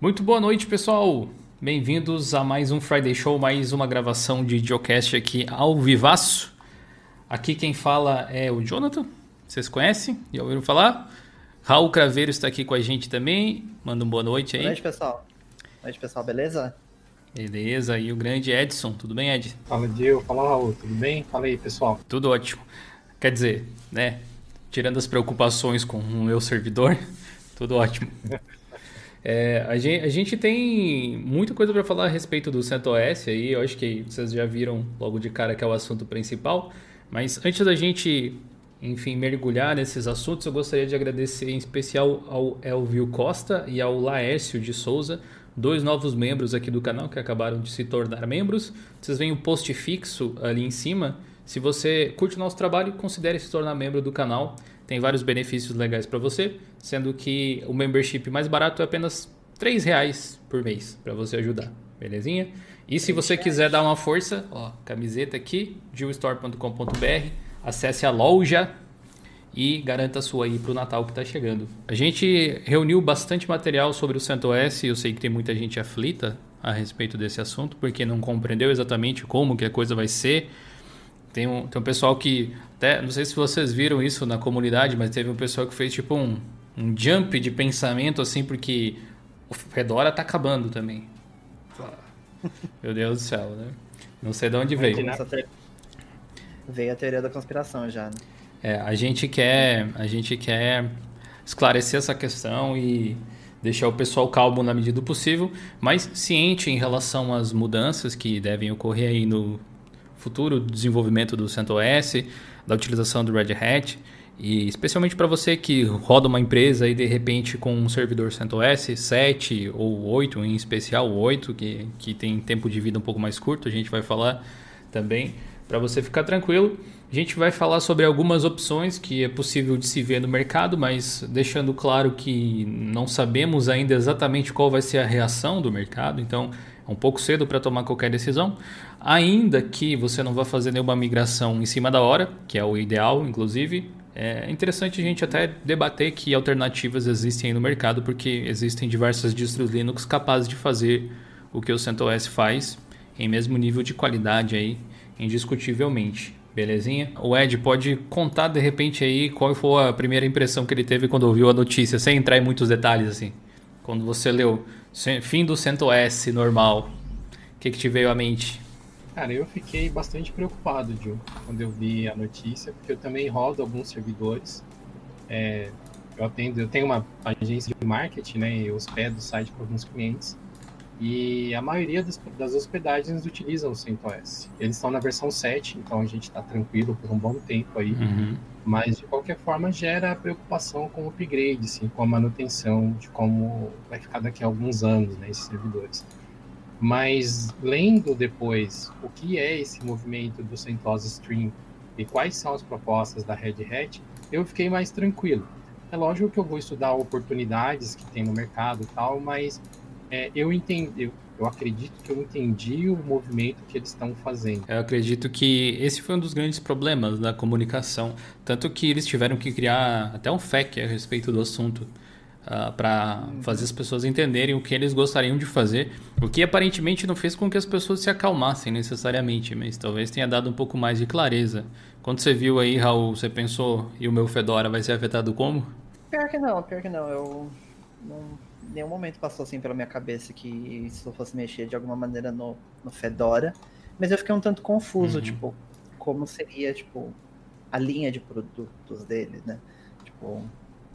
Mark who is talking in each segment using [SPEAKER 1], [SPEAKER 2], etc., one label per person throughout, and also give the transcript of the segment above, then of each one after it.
[SPEAKER 1] Muito boa noite, pessoal. Bem-vindos a mais um Friday Show, mais uma gravação de Geocast aqui ao vivaço. Aqui quem fala é o Jonathan, vocês conhecem? Já ouviram falar? Raul Craveiro está aqui com a gente também. Manda uma boa noite aí.
[SPEAKER 2] Boa noite, pessoal. Boa noite, pessoal, beleza?
[SPEAKER 1] Beleza, e o grande Edson, tudo bem, Ed?
[SPEAKER 3] Fala, Diego. Fala, Raul, tudo bem? Fala aí, pessoal.
[SPEAKER 1] Tudo ótimo. Quer dizer, né, tirando as preocupações com o meu servidor, tudo ótimo. É, a, gente, a, gente, tem muita coisa para falar a respeito do CentOS aí, eu acho que vocês já viram logo de cara que é o assunto principal, mas antes da gente, enfim, mergulhar nesses assuntos, eu gostaria de agradecer em especial ao Elvio Costa e ao Laércio de Souza, dois novos membros aqui do canal que acabaram de se tornar membros. Vocês veem o post fixo ali em cima. Se você curte o nosso trabalho, considere se tornar membro do canal tem vários benefícios legais para você, sendo que o membership mais barato é apenas R$ reais por mês para você ajudar, belezinha? E se você quiser dar uma força, ó, camiseta aqui, jillstore.com.br, acesse a loja e garanta a sua aí para o Natal que está chegando. A gente reuniu bastante material sobre o CentOS, eu sei que tem muita gente aflita a respeito desse assunto, porque não compreendeu exatamente como que a coisa vai ser, tem um, tem um pessoal que. Até, não sei se vocês viram isso na comunidade, mas teve um pessoal que fez tipo um, um jump de pensamento assim, porque o Fedora tá acabando também. Meu Deus do céu, né? Não sei de onde veio.
[SPEAKER 2] Veio a teoria da conspiração já, né?
[SPEAKER 1] É, a gente quer, a gente quer esclarecer essa questão e deixar o pessoal calmo na medida do possível, mas ciente em relação às mudanças que devem ocorrer aí no, futuro desenvolvimento do CentOS, da utilização do Red Hat. E especialmente para você que roda uma empresa e de repente com um servidor CentOS 7 ou 8, em especial o 8, que, que tem tempo de vida um pouco mais curto, a gente vai falar também. Para você ficar tranquilo, a gente vai falar sobre algumas opções que é possível de se ver no mercado, mas deixando claro que não sabemos ainda exatamente qual vai ser a reação do mercado, então um pouco cedo para tomar qualquer decisão. Ainda que você não vá fazer nenhuma migração em cima da hora, que é o ideal, inclusive, é interessante a gente até debater que alternativas existem aí no mercado, porque existem diversas distros Linux capazes de fazer o que o CentOS faz em mesmo nível de qualidade aí, indiscutivelmente. Belezinha? O Ed pode contar de repente aí qual foi a primeira impressão que ele teve quando ouviu a notícia, sem entrar em muitos detalhes assim. Quando você leu fim do CentOS normal, o que, que te veio à mente?
[SPEAKER 3] Cara, eu fiquei bastante preocupado, Gil, quando eu vi a notícia, porque eu também rodo alguns servidores. É, eu atendo, eu tenho uma agência de marketing, né? E hospedo o site para alguns clientes. E a maioria das, das hospedagens utilizam o CentOS. Eles estão na versão 7, então a gente está tranquilo por um bom tempo aí. Uhum. Mas de qualquer forma gera preocupação com o upgrade, assim, com a manutenção de como vai ficar daqui a alguns anos, né, esses servidores. Mas lendo depois o que é esse movimento do CentOS Stream e quais são as propostas da Red Hat, eu fiquei mais tranquilo. É lógico que eu vou estudar oportunidades que tem no mercado e tal, mas é, eu entendi, eu, eu acredito que eu entendi o movimento que eles estão fazendo.
[SPEAKER 1] Eu acredito que esse foi um dos grandes problemas da comunicação, tanto que eles tiveram que criar até um FAQ a respeito do assunto uh, ah, para fazer as pessoas entenderem o que eles gostariam de fazer, o que aparentemente não fez com que as pessoas se acalmassem necessariamente, mas talvez tenha dado um pouco mais de clareza. Quando você viu aí, Raul, você pensou, e o meu Fedora vai ser afetado como?
[SPEAKER 2] Pior que não, pior que não. Eu não, nenhum momento passou assim pela minha cabeça que se eu fosse mexer de alguma maneira no, no Fedora. Mas eu fiquei um tanto confuso, uhum. tipo, como seria, tipo, a linha de produtos dele, né? Tipo,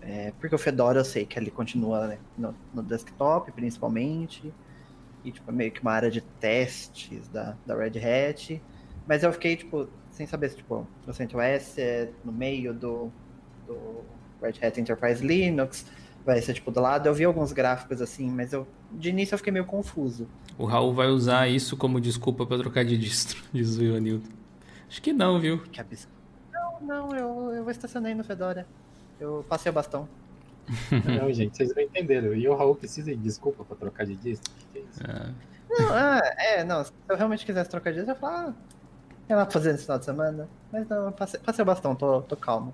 [SPEAKER 2] é, porque o Fedora eu sei que ele continua né, no, no, desktop, principalmente, e tipo, meio que uma área de testes da, da Red Hat, mas eu fiquei, tipo, sem saber se, tipo, o CentOS é no meio do, do Red Hat Enterprise Linux, vai ser, tipo, do lado. Eu vi alguns gráficos assim, mas eu, de início eu fiquei meio confuso.
[SPEAKER 1] O Raul vai usar isso como desculpa para trocar de distro, diz o Ivanildo. Acho que não, viu? Que
[SPEAKER 2] absurdo. Não, não, eu, eu estacionei no Fedora. Eu passei o bastão.
[SPEAKER 3] Não, gente, vocês não entenderam. E o Raul precisa de desculpa pra trocar de disco? O que, que é isso?
[SPEAKER 2] É. Não, ah, é, não. Se eu realmente quisesse trocar de disco, eu ia falar, ah, é lá fazer nesse final de semana. Mas não, passei, passei o bastão, tô, tô calmo.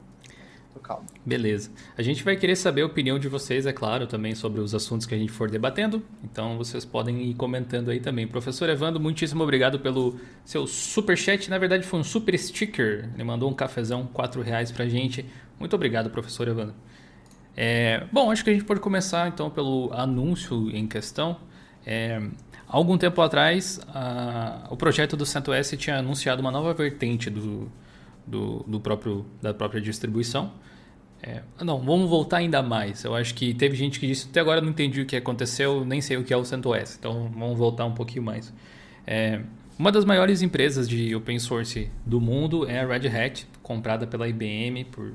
[SPEAKER 2] Tô calmo.
[SPEAKER 1] Beleza. A gente vai querer saber a opinião de vocês, é claro, também sobre os assuntos que a gente for debatendo. Então vocês podem ir comentando aí também. Professor Evandro, muitíssimo obrigado pelo seu super chat. Na verdade foi um super sticker. Ele mandou um cafezão, quatro reais pra gente. Muito obrigado, professor Evandro. É, bom, acho que a gente pode começar então pelo anúncio em questão. É, algum tempo atrás, a, o projeto do CentOS tinha anunciado uma nova vertente do, do, do próprio, da própria distribuição. É, não, vamos voltar ainda mais. Eu acho que teve gente que disse até agora não entendi o que aconteceu, nem sei o que é o CentOS. Então vamos voltar um pouquinho mais. É, uma das maiores empresas de open source do mundo é a Red Hat, comprada pela IBM por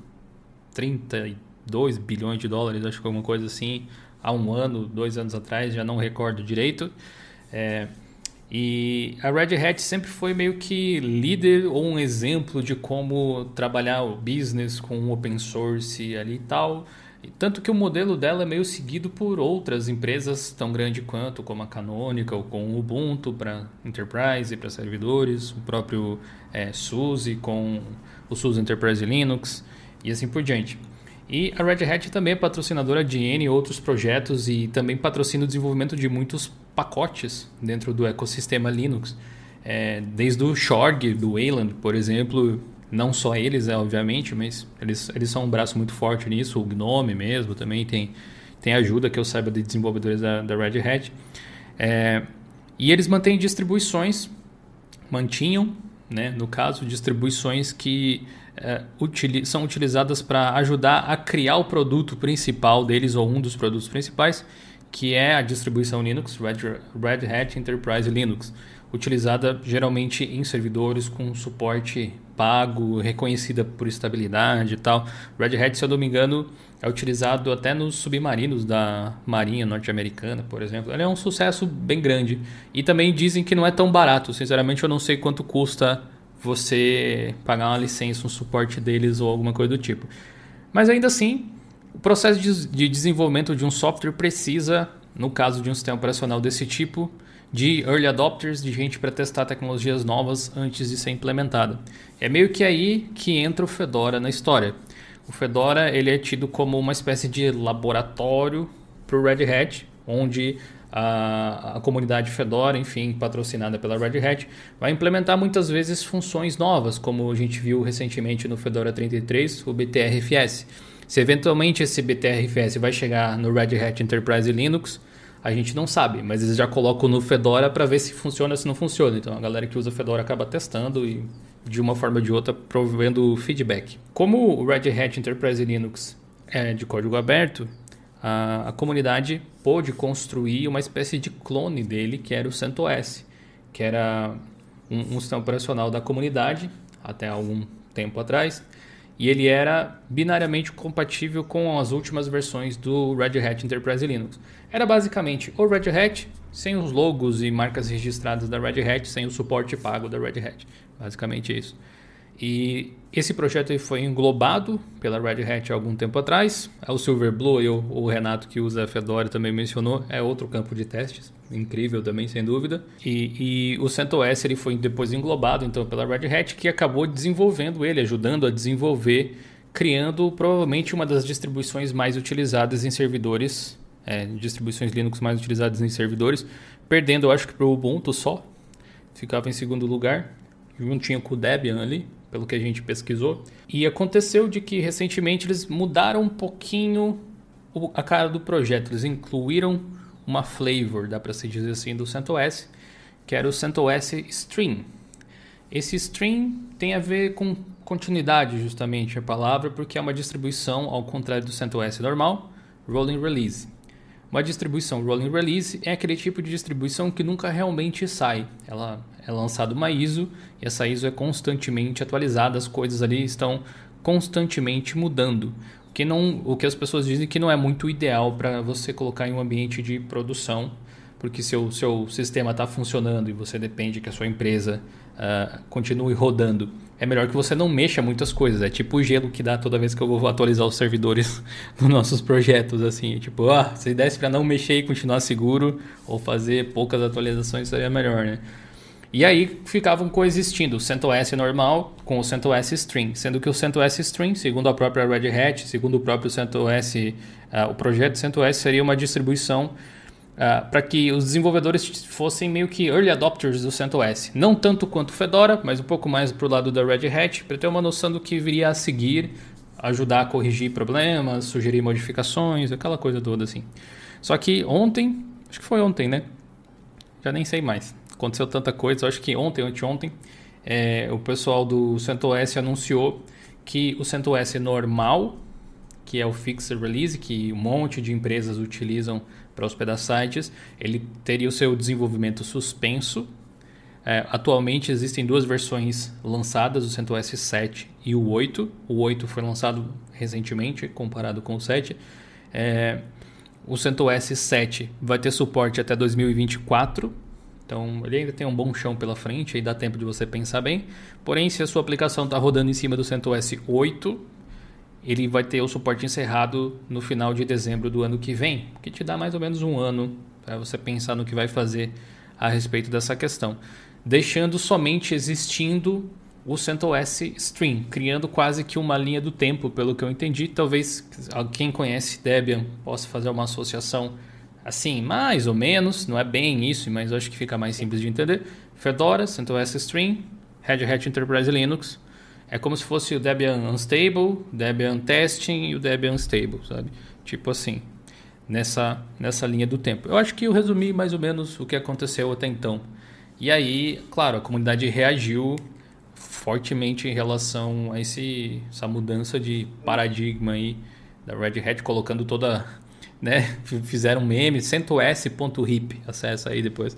[SPEAKER 1] 32 bilhões de dólares, acho que alguma coisa assim, há um ano, dois anos atrás, já não recordo direito. É, e a Red Hat sempre foi meio que líder ou um exemplo de como trabalhar o business com open source ali e tal. Tanto que o modelo dela é meio seguido por outras empresas tão grandes quanto, como a Canonical, com o Ubuntu para Enterprise e para servidores, o próprio é, SUSE com o SUSE Enterprise Linux e assim por diante. E a Red Hat também é patrocinadora de N outros projetos e também patrocina o desenvolvimento de muitos pacotes dentro do ecossistema Linux. É, desde o Shorg, do Wayland, por exemplo, não só eles, é, obviamente, mas eles, eles são um braço muito forte nisso, o Gnome mesmo também tem, tem ajuda que eu saiba de desenvolvedores da, da Red Hat. É, e eles mantêm distribuições, mantinham, né, no caso, distribuições que é, são utilizadas para ajudar a criar o produto principal deles ou um dos produtos principais, que é a distribuição Linux, Red, Hat Enterprise Linux, utilizada geralmente em servidores com suporte pago, reconhecida por estabilidade e tal. Red Hat, se eu não me engano, é utilizado até nos submarinos da Marinha norte-americana, por exemplo. Ele é um sucesso bem grande. E também dizem que não é tão barato. Sinceramente, eu não sei quanto custa você pagar uma licença, um suporte deles ou alguma coisa do tipo. Mas ainda assim, o processo de, de desenvolvimento de um software precisa, no caso de um sistema operacional desse tipo, de early adopters, de gente para testar tecnologias novas antes de ser implementada. É meio que aí que entra o Fedora na história. O Fedora ele é tido como uma espécie de laboratório para o Red Hat, onde a, a, comunidade Fedora, enfim, patrocinada pela Red Hat, vai implementar muitas vezes funções novas, como a gente viu recentemente no Fedora 33, o BTRFS. Se eventualmente esse BTRFS vai chegar no Red Hat Enterprise Linux, a gente não sabe, mas eles já colocam no Fedora para ver se funciona ou se não funciona. Então a galera que usa Fedora acaba testando e de uma forma ou de outra provendo feedback. Como o Red Hat Enterprise Linux é de código aberto, a, a comunidade pôde construir uma espécie de clone dele, que era o CentOS, que era um, um sistema operacional da comunidade até algum tempo atrás, e ele era binariamente compatível com as últimas versões do Red Hat Enterprise Linux. Era basicamente o Red Hat sem os logos e marcas registradas da Red Hat, sem o suporte pago da Red Hat. Basicamente isso. E esse projeto foi englobado pela Red Hat há algum tempo atrás. É o Silverblue, eu, o Renato que usa a Fedora também mencionou, é outro campo de testes, incrível também, sem dúvida. E, e o CentOS ele foi depois englobado então pela Red Hat, que acabou desenvolvendo ele, ajudando a desenvolver, criando provavelmente uma das distribuições mais utilizadas em servidores, é, distribuições Linux mais utilizadas em servidores, perdendo eu acho que para o Ubuntu só, ficava em segundo lugar. Juntinho com o Debian ali, pelo que a gente pesquisou. E aconteceu de que recentemente eles mudaram um pouquinho a cara do projeto. Eles incluíram uma flavor, dá para se dizer assim, do CentOS, que era o CentOS Stream. Esse Stream tem a ver com continuidade, justamente a palavra, porque é uma distribuição, ao contrário do CentOS normal, Rolling Release. Uma distribuição rolling release é aquele tipo de distribuição que nunca realmente sai. Ela é lançada uma ISO e essa ISO é constantemente atualizada, as coisas ali estão constantemente mudando. O que, não, o que as pessoas dizem que não é muito ideal para você colocar em um ambiente de produção, porque se o seu sistema está funcionando e você depende que a sua empresa uh, continue rodando é melhor que você não mexa muitas coisas. É tipo o gelo que dá toda vez que eu vou atualizar os servidores dos nossos projetos. Assim, é tipo, ah, se desse para não mexer e continuar seguro ou fazer poucas atualizações seria melhor, né? E aí ficavam coexistindo o CentOS normal com o CentOS Stream, sendo que o CentOS Stream, segundo a própria Red Hat, segundo o próprio CentOS, uh, o projeto CentOS seria uma distribuição uh, para que os desenvolvedores fossem meio que early adopters do CentOS. Não tanto quanto Fedora, mas um pouco mais para o lado da Red Hat, para ter uma noção do que viria a seguir, ajudar a corrigir problemas, sugerir modificações, aquela coisa toda assim. Só que ontem, acho que foi ontem, né? Já nem sei mais. Aconteceu tanta coisa, acho que ontem, anteontem, é, o pessoal do CentOS anunciou que o CentOS normal, que é o Fixed Release, que um monte de empresas utilizam para hospedar sites, ele teria o seu desenvolvimento suspenso. É, atualmente existem duas versões lançadas, o CentOS 7 e o 8. O 8 foi lançado recentemente, comparado com o 7. É, o CentOS 7 vai ter suporte até 2024. Então ele ainda tem um bom chão pela frente, aí dá tempo de você pensar bem. Porém, se a sua aplicação está rodando em cima do CentOS 8, ele vai ter o suporte encerrado no final de dezembro do ano que vem, que te dá mais ou menos um ano para você pensar no que vai fazer a respeito dessa questão, deixando somente existindo o CentOS Stream, criando quase que uma linha do tempo, pelo que eu entendi. Talvez quem conhece Debian possa fazer uma associação assim, mais ou menos, não é bem isso, mas acho que fica mais simples de entender. Fedora, CentOS Stream, Red Hat Enterprise Linux, é como se fosse o Debian Unstable, Debian Testing e o Debian Unstable, sabe? Tipo assim, nessa, nessa linha do tempo. Eu acho que eu resumi mais ou menos o que aconteceu até então. E aí, claro, a comunidade reagiu fortemente em relação a esse, essa mudança de paradigma aí da Red Hat, colocando toda, né, fizeram meme, centos.hip, acessa aí depois,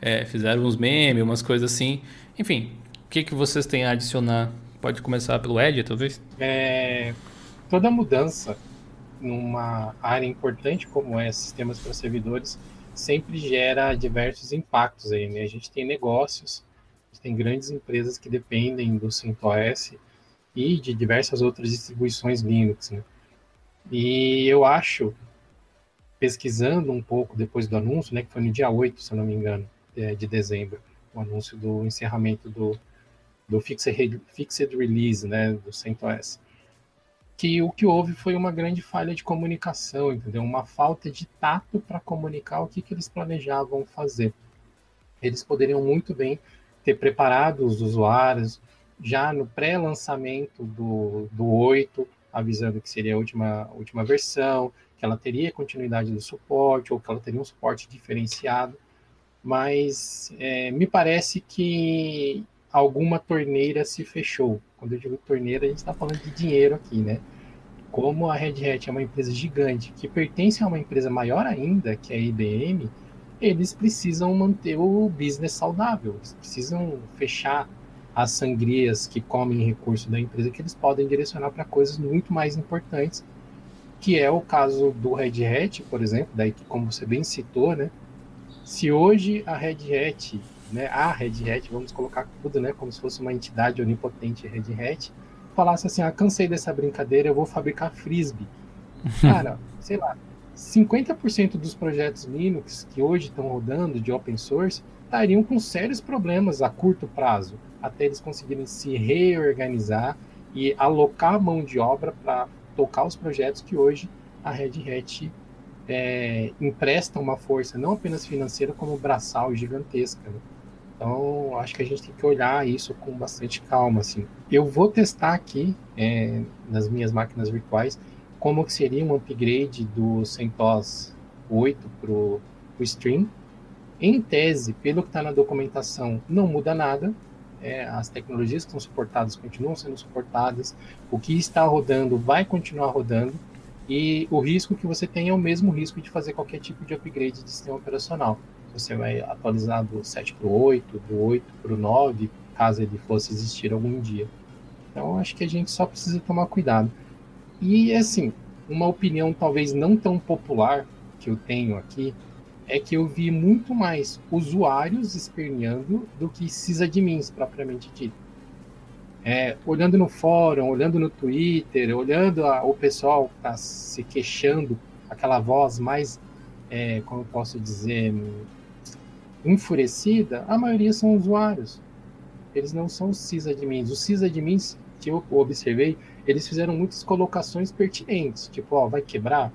[SPEAKER 1] é, fizeram uns memes, umas coisas assim, enfim, o que, que vocês têm a adicionar Pode começar pelo Ed, talvez?
[SPEAKER 3] É, toda mudança numa área importante como é sistemas para servidores sempre gera diversos impactos aí, né? A gente tem negócios, a gente tem grandes empresas que dependem do CentOS e de diversas outras distribuições Linux, né? E eu acho, pesquisando um pouco depois do anúncio, né, que foi no dia 8, se não me engano, é, de dezembro, o anúncio do encerramento do, do Fixed, Fixed Release, né, do CentOS, que o que houve foi uma grande falha de comunicação, entendeu? Uma falta de tato para comunicar o que, que eles planejavam fazer. Eles poderiam muito bem ter preparado os usuários já no pré-lançamento do, do 8, avisando que seria a última, última versão, que ela teria continuidade do suporte, ou que ela teria um suporte diferenciado. Mas é, me parece que alguma torneira se fechou. Quando eu digo torneira, a gente está falando de dinheiro aqui, né? Como a Red Hat é uma empresa gigante que pertence a uma empresa maior ainda, que é a IBM, eles precisam manter o business saudável, eles precisam fechar as sangrias que comem recurso da empresa que eles podem direcionar para coisas muito mais importantes, que é o caso do Red Hat, por exemplo, daí que como você bem citou, né? Se hoje a Red Hat né, a Red Hat, vamos colocar tudo, né, como se fosse uma entidade onipotente Red Hat, falasse assim, ah, cansei dessa brincadeira, eu vou fabricar frisbee. Cara, sei lá, 50% dos projetos Linux que hoje estão rodando de open source estariam com sérios problemas a curto prazo, até eles conseguirem se reorganizar e alocar mão de obra para tocar os projetos que hoje a Red Hat é, empresta uma força não apenas financeira, como braçal gigantesca. Né? Então, acho que a gente tem que olhar isso com bastante calma, assim. Eu vou testar aqui, é, nas minhas máquinas virtuais, como que seria um upgrade do CentOS 8 para o Stream. Em tese, pelo que está na documentação, não muda nada. É, as tecnologias que estão suportadas continuam sendo suportadas. O que está rodando vai continuar rodando. E o risco que você tem é o mesmo risco de fazer qualquer tipo de upgrade de sistema operacional você vai atualizar do 7 para o 8, do 8 para o 9, caso ele fosse existir algum dia. Então, acho que a gente só precisa tomar cuidado. E, assim, uma opinião talvez não tão popular que eu tenho aqui é que eu vi muito mais usuários esperneando do que sysadmins propriamente dito. É, olhando no fórum, olhando no Twitter, olhando a, o pessoal que está se queixando, aquela voz mais, é, como posso dizer, enfurecida, a maioria são usuários. Eles não são sysadmins. Os sysadmins que eu observei, eles fizeram muitas colocações pertinentes, tipo, ó, vai quebrar?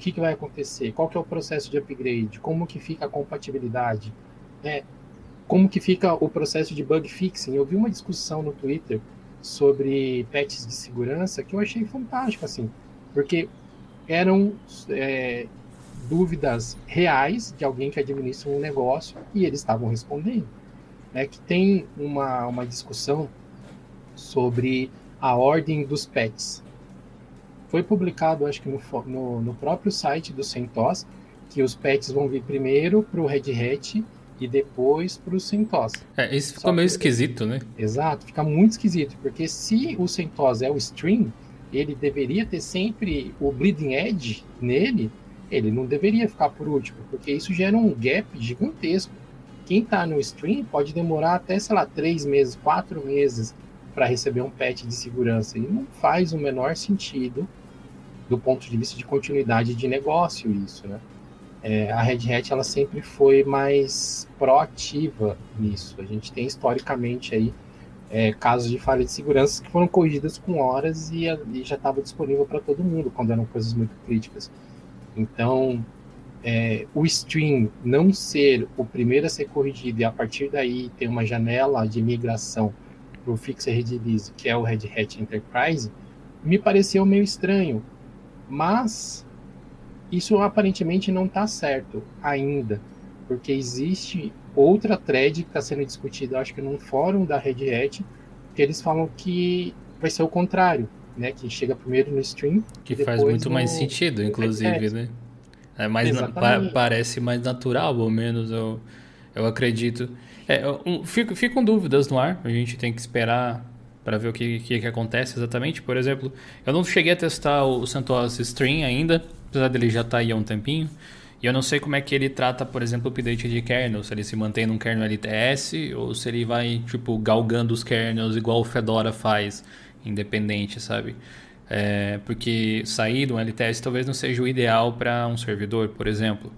[SPEAKER 3] O que, que vai acontecer? Qual que é o processo de upgrade? Como que fica a compatibilidade? É, como que fica o processo de bug fixing? Eu vi uma discussão no Twitter sobre patches de segurança que eu achei fantástico, assim, porque eram é, dúvidas reais de alguém que administra um negócio e eles estavam respondendo. Né? Que tem uma, uma discussão sobre a ordem dos pets. Foi publicado, acho que no, no, no próprio site do CentOS, que os pets vão vir primeiro para o Red Hat e depois para o CentOS.
[SPEAKER 1] É, isso ficou Só meio que... esquisito, né?
[SPEAKER 3] Exato, fica muito esquisito, porque se o CentOS é o stream, ele deveria ter sempre o bleeding edge nele, ele não deveria ficar por último, porque isso gera um gap gigantesco. Quem está no stream pode demorar até, sei lá, três meses, quatro meses para receber um patch de segurança. E não faz o menor sentido do ponto de vista de continuidade de negócio isso, né? É, a Red Hat ela sempre foi mais proativa nisso. A gente tem historicamente aí é, casos de falha de segurança que foram corrigidas com horas e, e já estava disponível para todo mundo quando eram coisas muito críticas. Então, é, o stream não ser o primeiro a ser corrigido e a partir daí ter uma janela de migração para o Fixer Release, que é o Red Hat Enterprise, me pareceu meio estranho. Mas isso aparentemente não está certo ainda, porque existe outra thread que está sendo discutida, acho que num fórum da Red Hat, que eles falam que vai ser o contrário, né? Que chega primeiro no stream.
[SPEAKER 1] Que faz muito no... mais sentido, inclusive, né? É mais pa parece mais natural, ao menos eu, eu acredito. É, um, fico, fico com dúvidas no ar, a gente tem que esperar para ver o que, que, que, acontece exatamente. Por exemplo, eu não cheguei a testar o CentOS Stream ainda, apesar dele já estar tá aí há um tempinho. E eu não sei como é que ele trata, por exemplo, o update de kernel, se ele se mantém num kernel LTS ou se ele vai, tipo, galgando os kernels igual o Fedora faz, independente, sabe? É, porque sair do LTS talvez não seja o ideal para um servidor, por exemplo.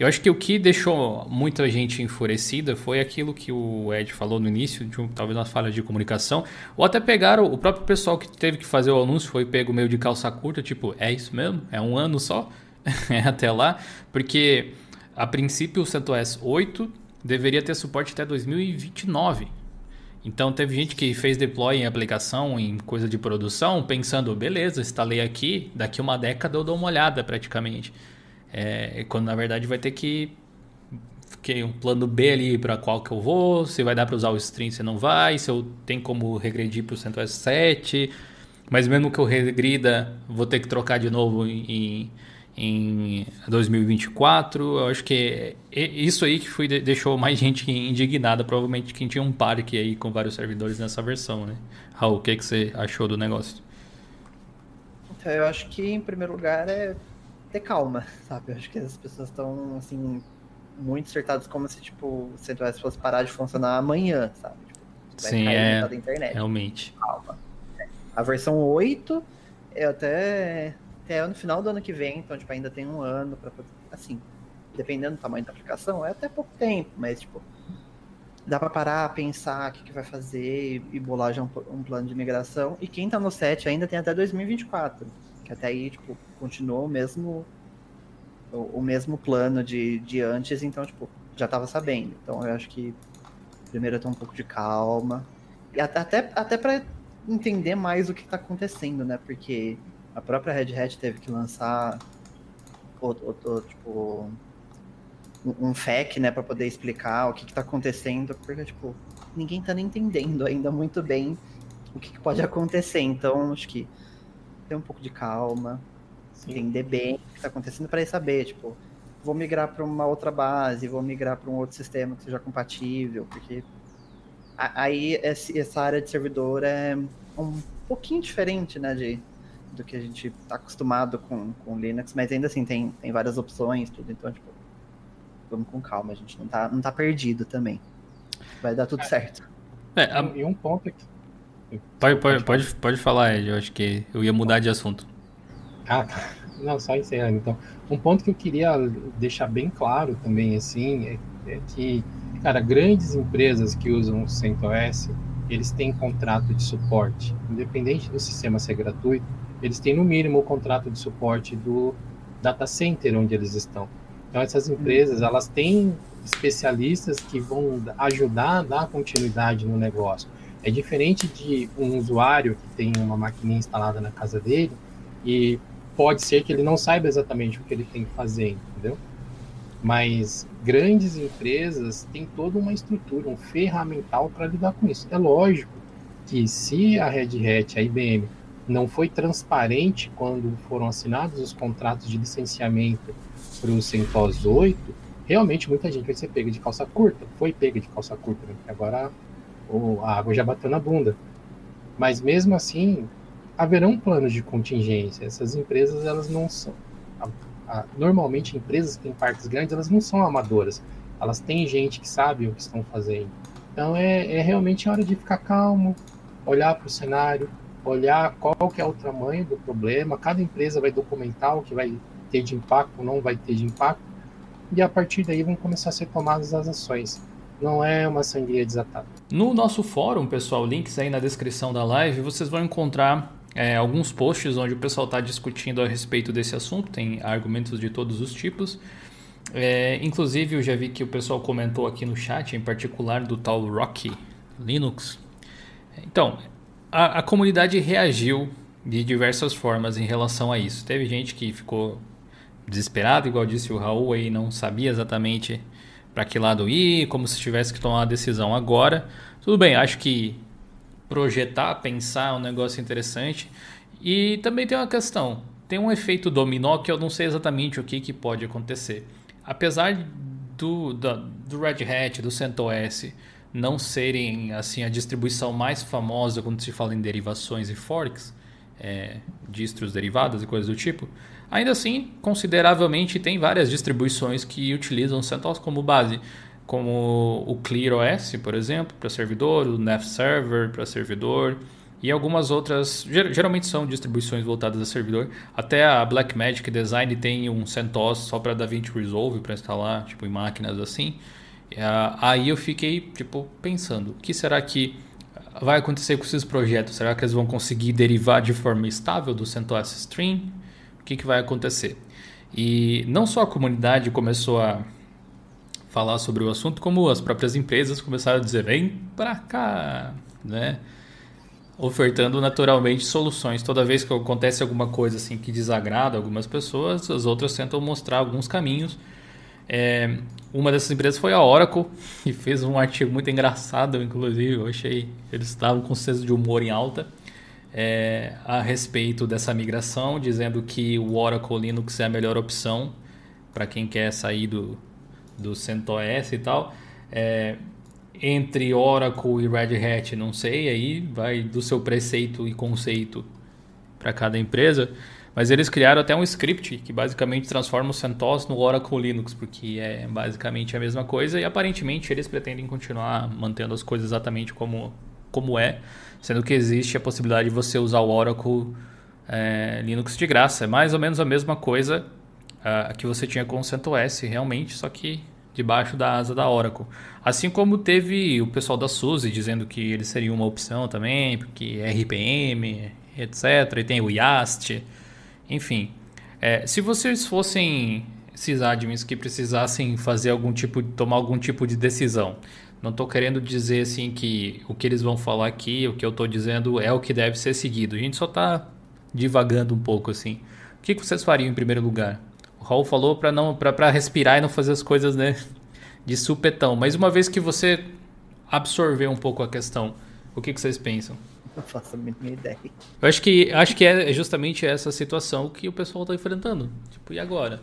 [SPEAKER 1] Eu acho que o que deixou muita gente enfurecida foi aquilo que o Ed falou no início, de um, talvez uma falha de comunicação, ou até pegaram o próprio pessoal que teve que fazer o anúncio foi pego meio de calça curta, tipo, é isso mesmo? É um ano só? É até lá, porque a princípio o CentOS 8 deveria ter suporte até 2029. Então teve gente que fez deploy em aplicação, em coisa de produção, pensando, beleza, instalei aqui, daqui uma década eu dou uma olhada praticamente. É, quando na verdade vai ter que que um plano B ali para qual que eu vou, se vai dar para usar o string, se não vai, se eu tenho como regredir para o CentOS 7, mas mesmo que eu regrida, vou ter que trocar de novo em, em 2024. Eu acho que é isso aí que foi, deixou mais gente indignada, provavelmente quem tinha um parque aí com vários servidores nessa versão, né? Raul, o que, que você achou do negócio?
[SPEAKER 2] Então, eu acho que em primeiro lugar é ter calma, sabe? Eu acho que as pessoas estão assim muito acertadas como se tipo o CentOS fosse parar de funcionar amanhã, sabe? Tipo,
[SPEAKER 1] Sim, é, internet. realmente.
[SPEAKER 2] Calma. A versão 8 é até até no final do ano que vem, então tipo, ainda tem um ano para assim, dependendo do tamanho da aplicação, é até pouco tempo, mas tipo, dá para parar, pensar o que, que vai fazer e bolar já um, um, plano de migração. E quem tá no 7 ainda tem até 2024, que até aí, tipo, continua o mesmo o, mesmo plano de, de antes, então, tipo, já tava sabendo. Então eu acho que primeiro é ter um pouco de calma. E até, até, até para entender mais o que tá acontecendo, né? Porque a própria Red Hat teve que lançar o, o, o, tipo, um FAQ, né, para poder explicar o que, está acontecendo, porque, tipo, ninguém está nem entendendo ainda muito bem o que, que, pode acontecer. Então, acho que ter um pouco de calma, Sim. entender bem o que está acontecendo para saber, tipo, vou migrar para uma outra base, vou migrar para um outro sistema que seja compatível, porque aí essa área de servidor é um pouquinho diferente, né, de do que a gente está acostumado com, com Linux, mas ainda assim tem, tem várias opções, tudo, então, tipo, vamos com calma, a gente não tá, não tá perdido também. Vai dar tudo é. certo.
[SPEAKER 3] É, a... E um ponto aqui.
[SPEAKER 1] Pode, pode, pode, pode falar, Ed, eu acho que eu ia mudar de assunto.
[SPEAKER 3] Ah, tá. não, só encerrando então. Um ponto que eu queria deixar bem claro também, assim, é, é que Cara, grandes empresas que usam o CentOS, eles têm contrato de suporte. Independente do sistema ser gratuito, eles têm no mínimo o contrato de suporte do data center onde eles estão. Então essas empresas, elas têm especialistas que vão ajudar a dar continuidade no negócio. É diferente de um usuário que tem uma maquininha instalada na casa dele e pode ser que ele não saiba exatamente o que ele tem que fazer, entendeu? Mas grandes empresas têm toda uma estrutura, um ferramental para lidar com isso. É lógico que se a Red Hat, a IBM, não foi transparente quando foram assinados os contratos de licenciamento para o CentOS 8, realmente muita gente vai ser pega de calça curta. Foi pega de calça curta, né? porque agora a água já bateu na bunda. Mas mesmo assim, haverão planos de contingência. Essas empresas, elas não são. A, a, normalmente, empresas que têm parques grandes, elas não são amadoras. Elas têm gente que sabe o que estão fazendo. Então, é, é realmente hora de ficar calmo, olhar para o cenário, olhar qual que é o tamanho do problema. Cada empresa vai documentar o que vai ter de impacto ou não vai ter de impacto. E a partir daí vão começar a ser tomadas as ações não é uma sangria desatada.
[SPEAKER 1] No nosso fórum, pessoal, links aí na descrição da live, vocês vão encontrar é, alguns posts onde o pessoal está discutindo a respeito desse assunto, tem argumentos de todos os tipos. É, inclusive, eu já vi que o pessoal comentou aqui no chat, em particular do tal Rocky Linux. Então, a, a comunidade reagiu de diversas formas em relação a isso. Teve gente que ficou desesperado, igual disse o Raul, e não sabia exatamente para que lado ir, como se tivesse que tomar uma decisão agora. Tudo bem, acho que projetar, pensar é um negócio interessante. E também tem uma questão, tem um efeito dominó que eu não sei exatamente o que, que pode acontecer. Apesar do, do, do Red Hat, do CentOS não serem assim a distribuição mais famosa quando se fala em derivações e forks, é, distros derivadas e coisas do tipo, ainda assim, consideravelmente tem várias distribuições que utilizam CentOS como base como o ClearOS, por exemplo, para servidor, o Nav Server para servidor e algumas outras, geralmente são distribuições voltadas a servidor. Até a Blackmagic Design tem um CentOS só para DaVinci Resolve para instalar, tipo em máquinas assim. Aí eu fiquei tipo pensando, o que será que vai acontecer com esses projetos? Será que eles vão conseguir derivar de forma estável do CentOS Stream? Que, que vai acontecer? E não só a comunidade começou a falar sobre o assunto, como as próprias empresas começaram a dizer: vem para cá, né? Ofertando naturalmente soluções. Toda vez que acontece alguma coisa assim que desagrada algumas pessoas, as outras tentam mostrar alguns caminhos. É, uma dessas empresas foi a Oracle, e fez um artigo muito engraçado, inclusive. Eu achei eles estavam com senso de humor em alta. É, a respeito dessa migração, dizendo que o Oracle Linux é a melhor opção para quem quer sair do, do CentOS e tal. É, entre Oracle e Red Hat, não sei, aí vai do seu preceito e conceito para cada empresa. Mas eles criaram até um script que basicamente transforma o CentOS no Oracle Linux, porque é basicamente a mesma coisa e aparentemente eles pretendem continuar mantendo as coisas exatamente como, como é, sendo que existe a possibilidade de você usar o Oracle é, Linux de graça. É mais ou menos a mesma coisa uh, que você tinha com o CentOS, realmente, só que debaixo da asa da Oracle. Assim como teve o pessoal da SUSE dizendo que eles seriam uma opção também, porque é RPM, etc. E tem o YAST, enfim. É, se vocês fossem esses admins que precisassem fazer algum tipo, tomar algum tipo de decisão, não estou querendo dizer assim que o que eles vão falar aqui, o que eu estou dizendo é o que deve ser seguido. A gente só está divagando um pouco assim. O que, que vocês fariam em primeiro lugar? O Raul falou para não para respirar e não fazer as coisas né, de supetão. Mas uma vez que você absorver um pouco a questão, o que, que vocês pensam?
[SPEAKER 2] Não faço a mínima ideia.
[SPEAKER 1] Eu acho que, acho que é justamente essa situação que o pessoal está enfrentando. Tipo, e agora?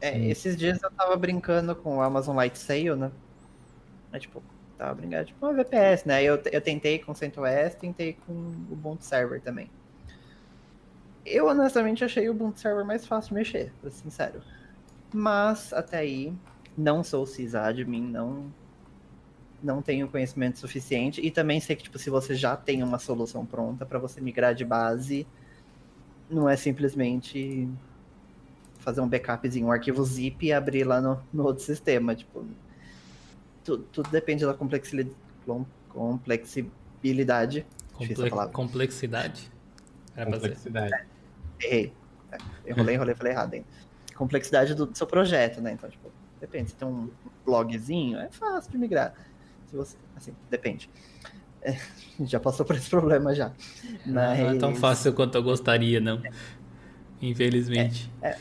[SPEAKER 2] É, esses dias eu tava brincando com o Amazon Light Sale, né? É tipo, tava brincando, tipo, uma VPS, né? Eu, eu tentei com CentOS, tentei com o Ubuntu Server também. Eu honestamente achei o Ubuntu Server mais fácil de mexer, pra ser sincero. Mas até aí, não sou sysadmin, não não tenho conhecimento suficiente e também sei que tipo se você já tem uma solução pronta para você migrar de base, não é simplesmente fazer um backupzinho, um arquivo zip e abrir lá no, no outro sistema, tipo, tudo, tudo depende da complexidade. Complexibilidade.
[SPEAKER 1] Comple complexidade?
[SPEAKER 3] Era complexidade.
[SPEAKER 2] errei. Enrolei, enrolei, falei errado hein? Complexidade do, do seu projeto, né? Então, tipo, depende. Se tem um blogzinho, é fácil de migrar. Se você, assim, depende. É, já passou por esse problema já.
[SPEAKER 1] Mas... Não é tão fácil quanto eu gostaria, não. Infelizmente.
[SPEAKER 2] É, é.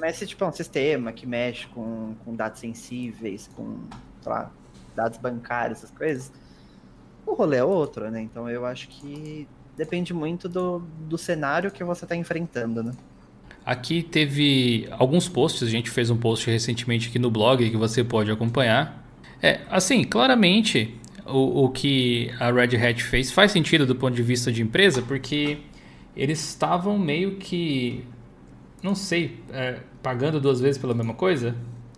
[SPEAKER 2] Mas se tipo, é um sistema que mexe com, com dados sensíveis, com, sei lá, dados bancários, essas coisas, o rolê é outro, né? Então eu acho que depende muito do, do cenário que você está enfrentando, né?
[SPEAKER 1] Aqui teve alguns posts, a gente fez um post recentemente aqui no blog que você pode acompanhar. É, assim, claramente o, o que a Red Hat fez faz sentido do ponto de vista de empresa, porque eles estavam meio que, não sei, é, pagando duas vezes pela mesma coisa.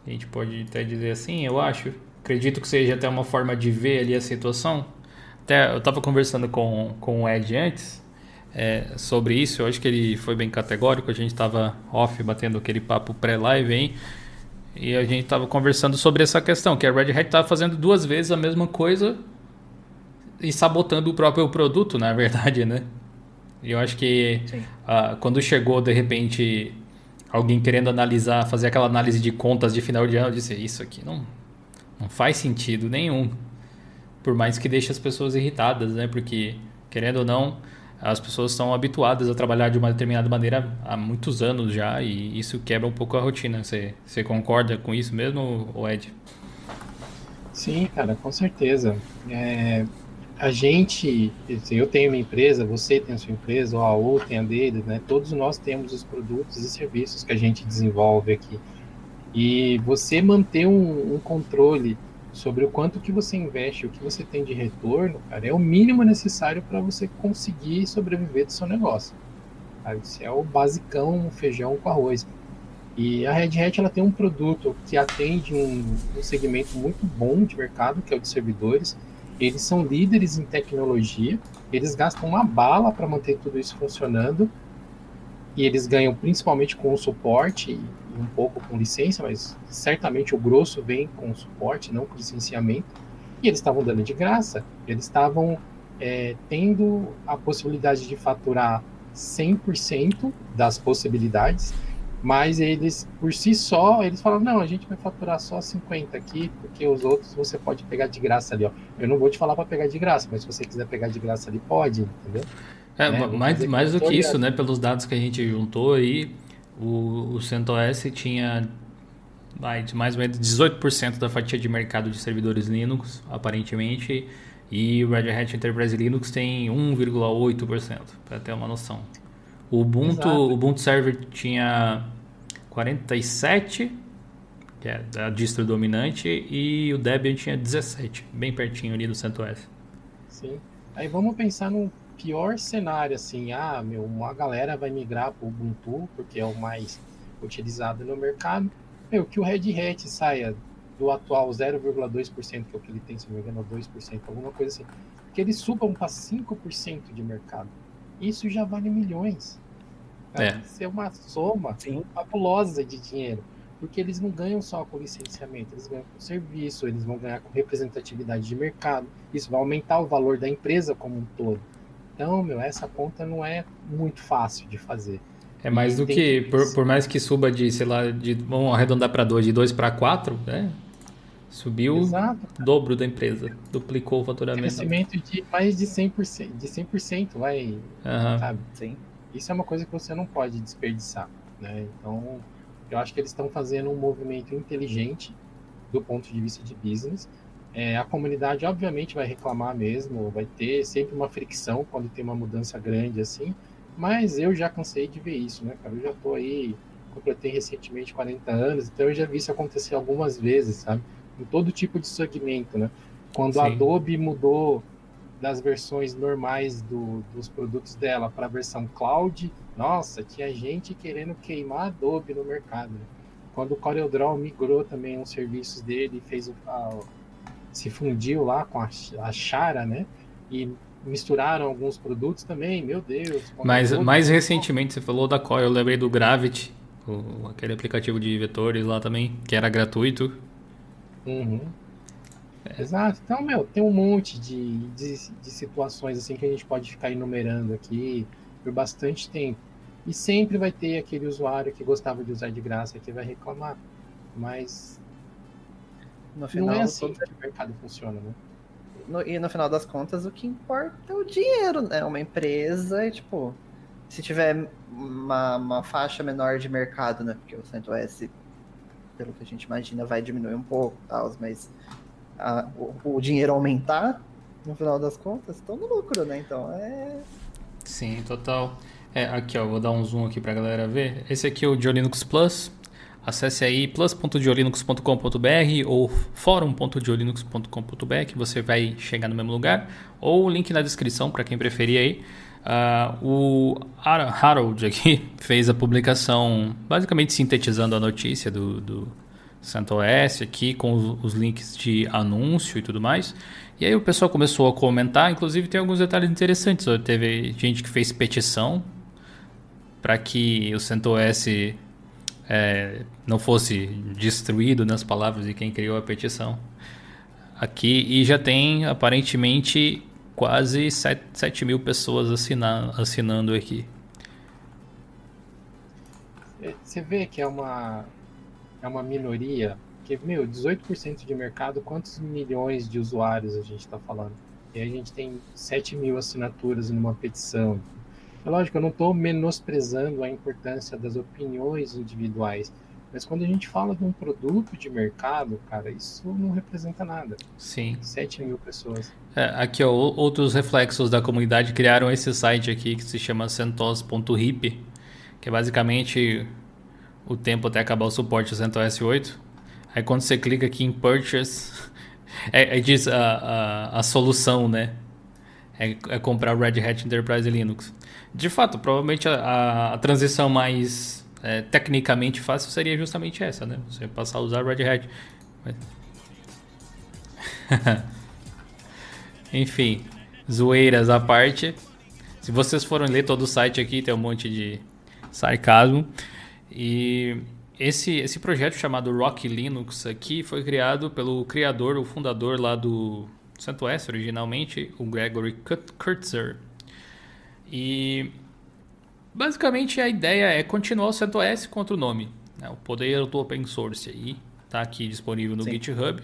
[SPEAKER 1] A gente pode até dizer assim, eu acho. Acredito que seja até uma forma de ver ali a situação. Até eu estava conversando com, com o Ed antes é, sobre isso. Eu acho que ele foi bem categórico. A gente estava off batendo aquele papo pré-live, hein? E a gente estava conversando sobre essa questão, que a Red Hat estava fazendo duas vezes a mesma coisa e sabotando o próprio produto, na verdade, né? E eu acho que uh, quando chegou, de repente, alguém querendo analisar, fazer aquela análise de contas de final de ano, eu disse, isso aqui não, não faz sentido nenhum. Por mais que deixe as pessoas irritadas, né? Porque, querendo ou não, as pessoas estão habituadas a trabalhar de uma determinada maneira há muitos anos já e isso quebra um pouco a rotina. Você, você concorda com isso mesmo, Ed?
[SPEAKER 3] Sim, cara, com certeza. É, a gente, eu tenho minha empresa, você tem a sua empresa, o AU tem a dele, né? Todos nós temos os produtos e serviços que a gente desenvolve aqui. E você manter um, um controle sobre o quanto que você investe, o que você tem de retorno, cara, é o mínimo necessário para você conseguir sobreviver do seu negócio. Sabe? Isso é o basicão, feijão com arroz. E a Red Hat ela tem um produto que atende um, um segmento muito bom de mercado, que é o de servidores. Eles são líderes em tecnologia, eles gastam uma bala para manter tudo isso funcionando, e eles ganham principalmente com o suporte um pouco com licença, mas certamente o grosso vem com suporte, não com licenciamento. E eles estavam dando de graça. Eles estavam é, tendo a possibilidade de faturar 100% das possibilidades, mas eles, por si só, eles falaram, não, a gente vai faturar só 50 aqui, porque os outros você pode pegar de graça ali, ó. Eu não vou te falar para pegar de graça, mas se você quiser pegar de graça ali, pode, entendeu?
[SPEAKER 1] É, né? mais, mais do que isso, né? Pelos dados que a gente juntou aí, o, o CentOS tinha vai, mais ou menos 18% da fatia de mercado de servidores Linux, aparentemente, e o Red Hat Enterprise Linux tem 1,8%, para ter uma noção. O Ubuntu, o Ubuntu Server tinha 47, que é a distro dominante, e o Debian tinha 17, bem pertinho ali do CentOS.
[SPEAKER 3] Sim. Aí vamos pensar num pior cenário, assim, ah, meu, uma galera vai migrar para o Ubuntu, porque é o mais utilizado no mercado, meu, que o Red Hat saia do atual 0,2%, que é o que ele tem, se não me engano, 2%, alguma coisa assim, que eles subam para 5% de mercado. Isso já vale milhões. É. Isso é uma soma Sim. fabulosa de dinheiro. Porque eles não ganham só com licenciamento, eles ganham com serviço, eles vão ganhar com representatividade de mercado. Isso vai aumentar o valor da empresa como um todo. Então, meu, essa conta não é muito fácil de fazer.
[SPEAKER 1] É mais do que, por, por, mais que suba de, sei lá, de, vamos arredondar para 2, de 2 para 4, né? Subiu Exato, o dobro da empresa, duplicou o faturamento.
[SPEAKER 3] Crescimento de mais de 100%, de 100% vai, uhum. sabe? Sim. Isso é uma coisa que você não pode desperdiçar, né? Então, eu acho que eles estão fazendo um movimento inteligente do ponto de vista de business, é, a comunidade, obviamente, vai reclamar mesmo, vai ter sempre uma fricção quando tem uma mudança grande assim, mas eu já cansei de ver isso, né, cara? Eu já tô aí, completei recentemente 40 anos, então eu já vi isso acontecer algumas vezes, sabe? Em todo tipo de segmento, né? Quando Sim. a Adobe mudou das versões normais do, dos produtos dela para a versão cloud, nossa, tinha gente querendo queimar a Adobe no mercado. Né? Quando o CorelDRAW migrou também os serviços dele, fez o, a, se fundiu lá com a, a Chara, né? E misturaram alguns produtos também, meu Deus.
[SPEAKER 1] Mas mais recentemente você falou da Coil, eu lembrei do Gravity, o, aquele aplicativo de vetores lá também, que era gratuito.
[SPEAKER 3] Uhum. Exato. Então, meu, tem um monte de, de, de, situações assim que a gente pode ficar enumerando aqui por bastante tempo. E sempre vai ter aquele usuário que gostava de usar de graça que vai reclamar. Mas no final, não é assim que o mercado funciona, né?
[SPEAKER 2] No, e no final das contas, o que importa é o dinheiro, né? Uma empresa e, tipo, se tiver uma, uma faixa menor de mercado, né? Porque o CentOS, pelo que a gente imagina, vai diminuir um pouco, tal, mas a, o, o, dinheiro aumentar, no final das contas, estão no lucro, né? Então é.
[SPEAKER 1] Sim, total. É, aqui, ó, vou dar um zoom aqui pra galera ver. Esse aqui é o Diolinux Plus. Acesse aí plus.diolinux.com.br ou forum.diolinux.com.br que você vai chegar no mesmo lugar. Ou o link na descrição para quem preferir aí. Uh, o Harold aqui fez a publicação basicamente sintetizando a notícia do, do CentOS aqui com os, os, links de anúncio e tudo mais. E aí o pessoal começou a comentar, inclusive tem alguns detalhes interessantes. Teve gente que fez petição para que o CentOS é, não fosse destruído nas palavras de quem criou a petição aqui. E já tem aparentemente quase 7, 7 mil pessoas assinando aqui.
[SPEAKER 3] Você vê que é uma, é uma minoria, que, meu, 18% de mercado, quantos milhões de usuários a gente está falando? E a gente tem 7 mil assinaturas numa petição. É lógico, eu não estou menosprezando a importância das opiniões individuais, mas quando a gente fala de um produto de mercado, cara, isso não representa nada.
[SPEAKER 1] Sim.
[SPEAKER 3] 7 mil pessoas.
[SPEAKER 1] É, aqui, ó, outros reflexos da comunidade criaram esse site aqui que se chama centos.hip, que é basicamente o tempo até acabar o suporte CentOS 8. Aí quando você clica aqui em Purchase, é, é diz a, a, a solução, né? É, é, comprar Red Hat Enterprise Linux. De fato, provavelmente a, a transição mais é, tecnicamente fácil seria justamente essa, né? Você passar a usar Red Hat. Enfim, zoeiras à parte. Se vocês forem ler todo o site aqui, tem um monte de sarcasmo. E esse, esse projeto chamado Rock Linux aqui foi criado pelo criador, o fundador lá do CentOS originalmente, o Gregory Kurtzer. E Basicamente a ideia é continuar o CentOS com outro nome. Né? O poder do open source aí está aqui disponível no Sim. GitHub.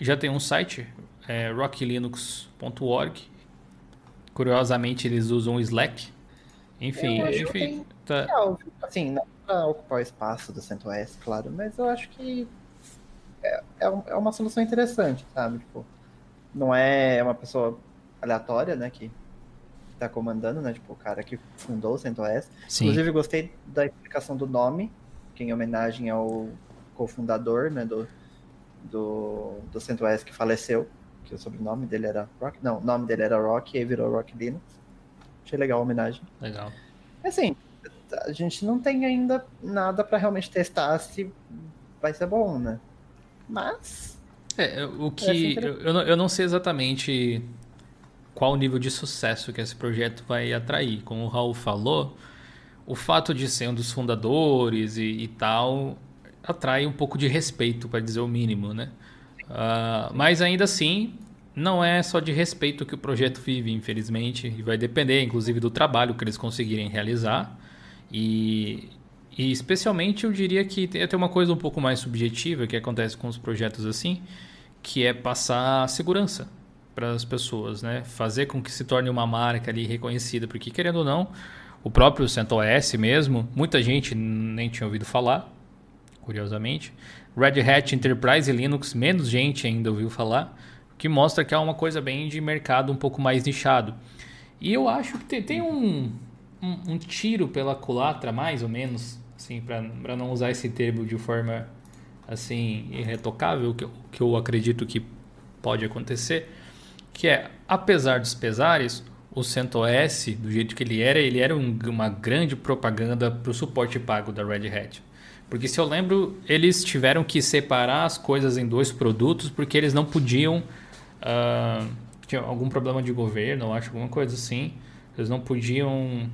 [SPEAKER 1] Já tem um site, é, rocklinux.org. Curiosamente eles usam o Slack. Enfim, enfim.
[SPEAKER 2] Tá... Assim, não para ocupar o espaço do CentOS, claro, mas eu acho que é, é, é uma solução interessante, sabe? Tipo, não é uma pessoa aleatória, né, que tá comandando, né? Tipo, o cara que fundou o CentOS. Sim. Inclusive, gostei da explicação do nome, que em homenagem ao cofundador, né? Do, do, do CentOS que faleceu, que o sobrenome dele era Rock. Não, o nome dele era Rock e aí virou Rock Linux. Achei legal a homenagem.
[SPEAKER 1] Legal.
[SPEAKER 2] Assim, a gente não tem ainda nada para realmente testar se vai ser bom, né? Mas.
[SPEAKER 1] É, o que. Eu, eu, não, eu não sei exatamente qual o nível de sucesso que esse projeto vai atrair. Como o Raul falou, o fato de ser um dos fundadores e, e tal atrai um pouco de respeito, para dizer o mínimo, né? Uh, mas ainda assim, não é só de respeito que o projeto vive, infelizmente, e vai depender, inclusive, do trabalho que eles conseguirem realizar. E, e especialmente, eu diria que tem até uma coisa um pouco mais subjetiva que acontece com os projetos assim, que é passar segurança para as pessoas, né? Fazer com que se torne uma marca ali reconhecida, porque querendo ou não, o próprio CentOS mesmo, muita gente nem tinha ouvido falar, curiosamente. Red Hat Enterprise e Linux, menos gente ainda ouviu falar, o que mostra que é uma coisa bem de mercado um pouco mais nichado. E eu acho que tem, tem um, um, um, tiro pela culatra, mais ou menos, assim, para não usar esse termo de forma assim irretocável, que eu, que eu acredito que pode acontecer que é, apesar dos pesares, o CentOS, do jeito que ele era, ele era um, uma grande propaganda para o suporte pago da Red Hat. Porque se eu lembro, eles tiveram que separar as coisas em dois produtos porque eles não podiam. Uh, tinha algum problema de governo, eu acho, alguma coisa assim. Eles não podiam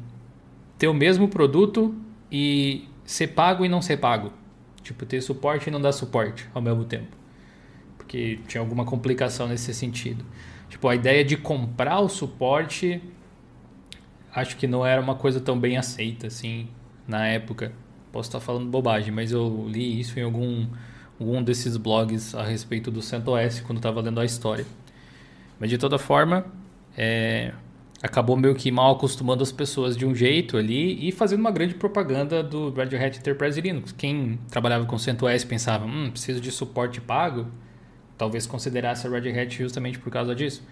[SPEAKER 1] ter o mesmo produto e ser pago e não ser pago. Tipo, ter suporte e não dar suporte ao mesmo tempo porque tinha alguma complicação nesse sentido. Tipo, a ideia de comprar o suporte acho que não era uma coisa tão bem aceita assim na época. Posso estar falando bobagem, mas eu li isso em algum, algum desses blogs a respeito do CentOS quando estava lendo a história. Mas de toda forma, é, acabou meio que mal acostumando as pessoas de um jeito ali e fazendo uma grande propaganda do Red Hat Enterprise Linux. Quem trabalhava com CentOS pensava, hum, preciso de suporte pago, talvez considerasse a Red Hat justamente por causa disso.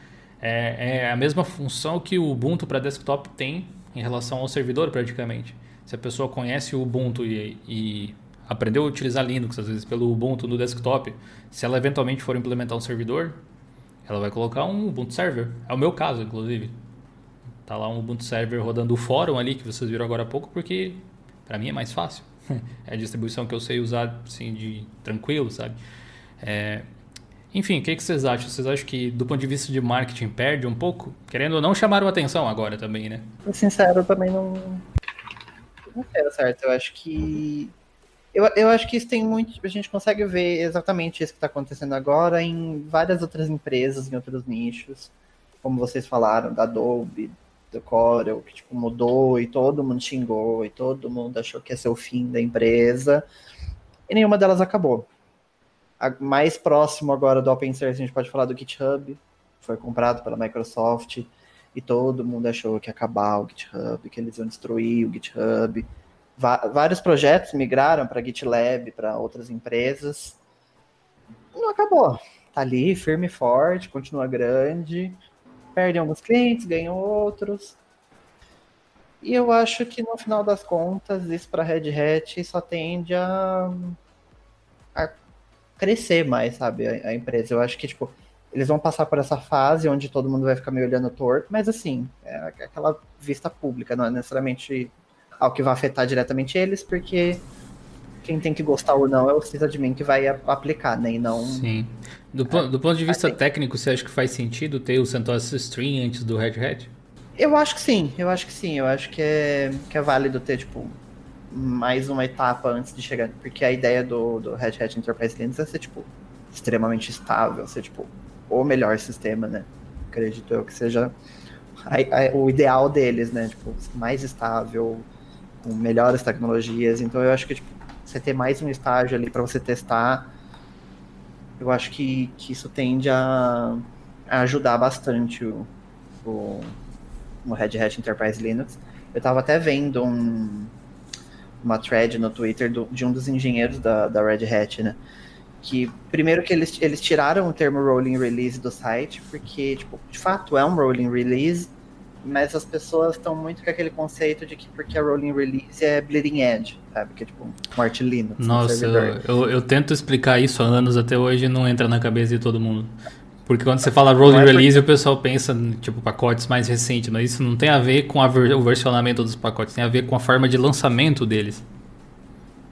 [SPEAKER 1] É, é a mesma função que o Ubuntu para desktop tem em relação ao servidor, praticamente. Se a pessoa conhece o Ubuntu e, e aprendeu a utilizar Linux, às vezes pelo Ubuntu no desktop, se ela eventualmente for implementar um servidor, ela vai colocar um Ubuntu Server. É o meu caso, inclusive. Tá lá um Ubuntu Server rodando o fórum ali, que vocês viram agora há pouco, porque para mim é mais fácil. é a distribuição que eu sei usar, assim, de tranquilo, sabe? É... Enfim, o que, que vocês acham? Vocês acham que, do ponto de vista de marketing, perde um pouco? Querendo ou não, chamaram atenção agora também, né?
[SPEAKER 2] Sincero, eu também não... Não quero, certo? Eu acho que eu, eu acho que isso tem muito. A gente consegue ver exatamente isso que está acontecendo agora em várias outras empresas, em outros nichos. Como vocês falaram, da Adobe, do Corel, que tipo, mudou e todo mundo xingou e todo mundo achou que ia ser o fim da empresa. E nenhuma delas acabou. Mais próximo agora do Open Source, a gente pode falar do GitHub, foi comprado pela Microsoft e todo mundo achou que ia acabar o GitHub, que eles iam destruir o GitHub vários projetos migraram para GitLab, para outras empresas. Não acabou. Tá ali, firme e forte, continua grande. Perde alguns clientes, ganha outros. E eu acho que no final das contas, isso para Red Hat só tende a, a crescer mais, sabe, a, a, empresa. Eu acho que, tipo, eles vão passar por essa fase onde todo mundo vai ficar me olhando torto, mas assim, é aquela vista pública, não é necessariamente ao que vai afetar diretamente eles, porque quem tem que gostar ou não é o sysadmin que vai aplicar, né? E não.
[SPEAKER 1] Sim. Do, é, do ponto de vista assim. técnico, você acha que faz sentido ter o CentOS Stream antes do Red Hat?
[SPEAKER 2] Eu acho que sim, eu acho que sim. Eu acho que é, que é válido ter, tipo, mais uma etapa antes de chegar. Porque a ideia do, do Red Hat Enterprise Linux é ser, tipo, extremamente estável, ser, tipo, o melhor sistema, né? Acredito eu que seja a, a, o ideal deles, né? Tipo, mais estável, com melhores tecnologias. Então eu acho que tipo, você ter mais um estágio ali para você testar, eu acho que, que isso tende a, a ajudar bastante o, o, o, Red Hat Enterprise Linux. Eu estava até vendo um, uma thread no Twitter do, de um dos engenheiros da, da Red Hat, né? Que primeiro que eles, eles tiraram o termo rolling release do site, porque, tipo, de fato é um rolling release, mas as pessoas estão muito com aquele conceito de que porque a rolling release é bleeding edge, sabe? Que é tipo um Linux.
[SPEAKER 1] Nossa, eu, eu, eu, tento explicar isso há anos até hoje e não entra na cabeça de todo mundo. Porque quando você fala rolling é release, porque... o pessoal pensa tipo pacotes mais recentes, mas isso não tem a ver com ver, o versionamento dos pacotes, tem a ver com a forma de lançamento deles.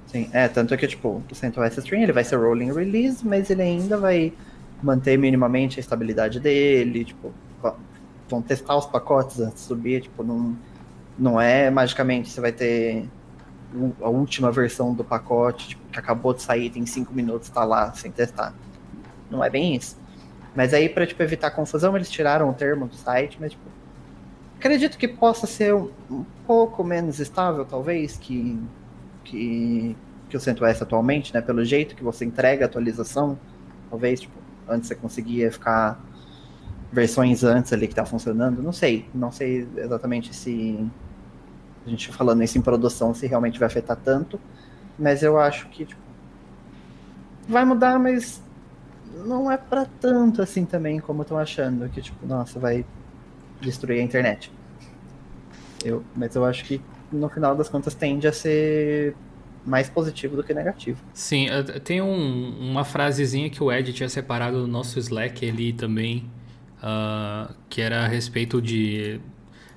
[SPEAKER 2] Sim, é, tanto que tipo, o CentOS Stream ele vai ser rolling release, mas ele ainda vai manter minimamente a estabilidade dele, tipo, vão testar os pacotes antes de subir, tipo, não, não é magicamente você vai ter a última versão do pacote tipo, que acabou de sair, tem cinco minutos, está lá sem testar. Não é bem isso. Mas aí, para tipo, evitar confusão, eles tiraram o termo do site, mas tipo, acredito que possa ser um, um pouco menos estável, talvez, que, que, que o CentOS atualmente, né? Pelo jeito que você entrega a atualização, talvez, tipo, antes você conseguia ficar versões antes ali que tá funcionando, não sei, não sei exatamente se a gente falando isso em produção se realmente vai afetar tanto, mas eu acho que tipo, vai mudar, mas não é para tanto assim também como estão achando que tipo, nossa, vai destruir a internet. Eu, mas eu acho que no final das contas tende a ser mais positivo do que negativo.
[SPEAKER 1] Sim, tem um, uma frasezinha que o Ed tinha separado no nosso Slack ali também, uh, que era a respeito de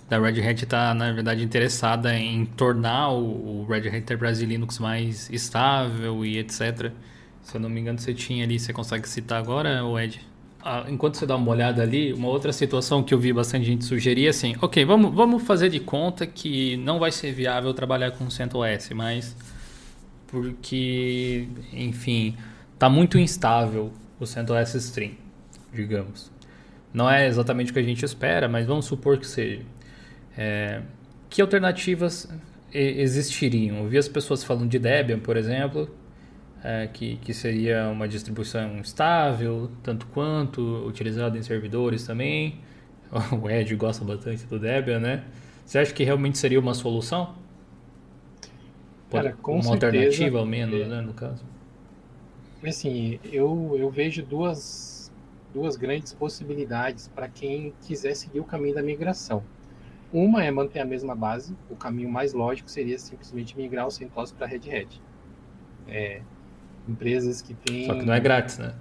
[SPEAKER 1] da Red Hat estar, tá, na verdade, interessada em tornar o, o Red Hat Enterprise Linux mais estável e etc. Se eu não me engano, você tinha ali, você consegue citar agora, Ed? Ah, enquanto você dá uma olhada ali, uma outra situação que eu vi bastante gente sugerir assim, ok, vamos, vamos fazer de conta que não vai ser viável trabalhar com CentOS, mas porque, enfim, tá muito instável o CentOS Stream, digamos. Não é exatamente o que a gente espera, mas vamos supor que seja. É, que alternativas existiriam? Eu vi as pessoas falando de Debian, por exemplo, é, que, que seria uma distribuição estável, tanto quanto, utilizada em servidores também. O Ed gosta bastante do Debian, né? Você acha que realmente seria uma solução?
[SPEAKER 3] Cara, com
[SPEAKER 1] uma
[SPEAKER 3] certeza,
[SPEAKER 1] alternativa, ao menos, é, né, no caso?
[SPEAKER 3] Assim, eu, eu vejo duas, duas grandes possibilidades para quem quiser seguir o caminho da migração. Uma é manter a mesma base, o caminho mais lógico seria simplesmente migrar o CentOS para Red Hat. É, empresas que têm.
[SPEAKER 1] Só que não é grátis, né?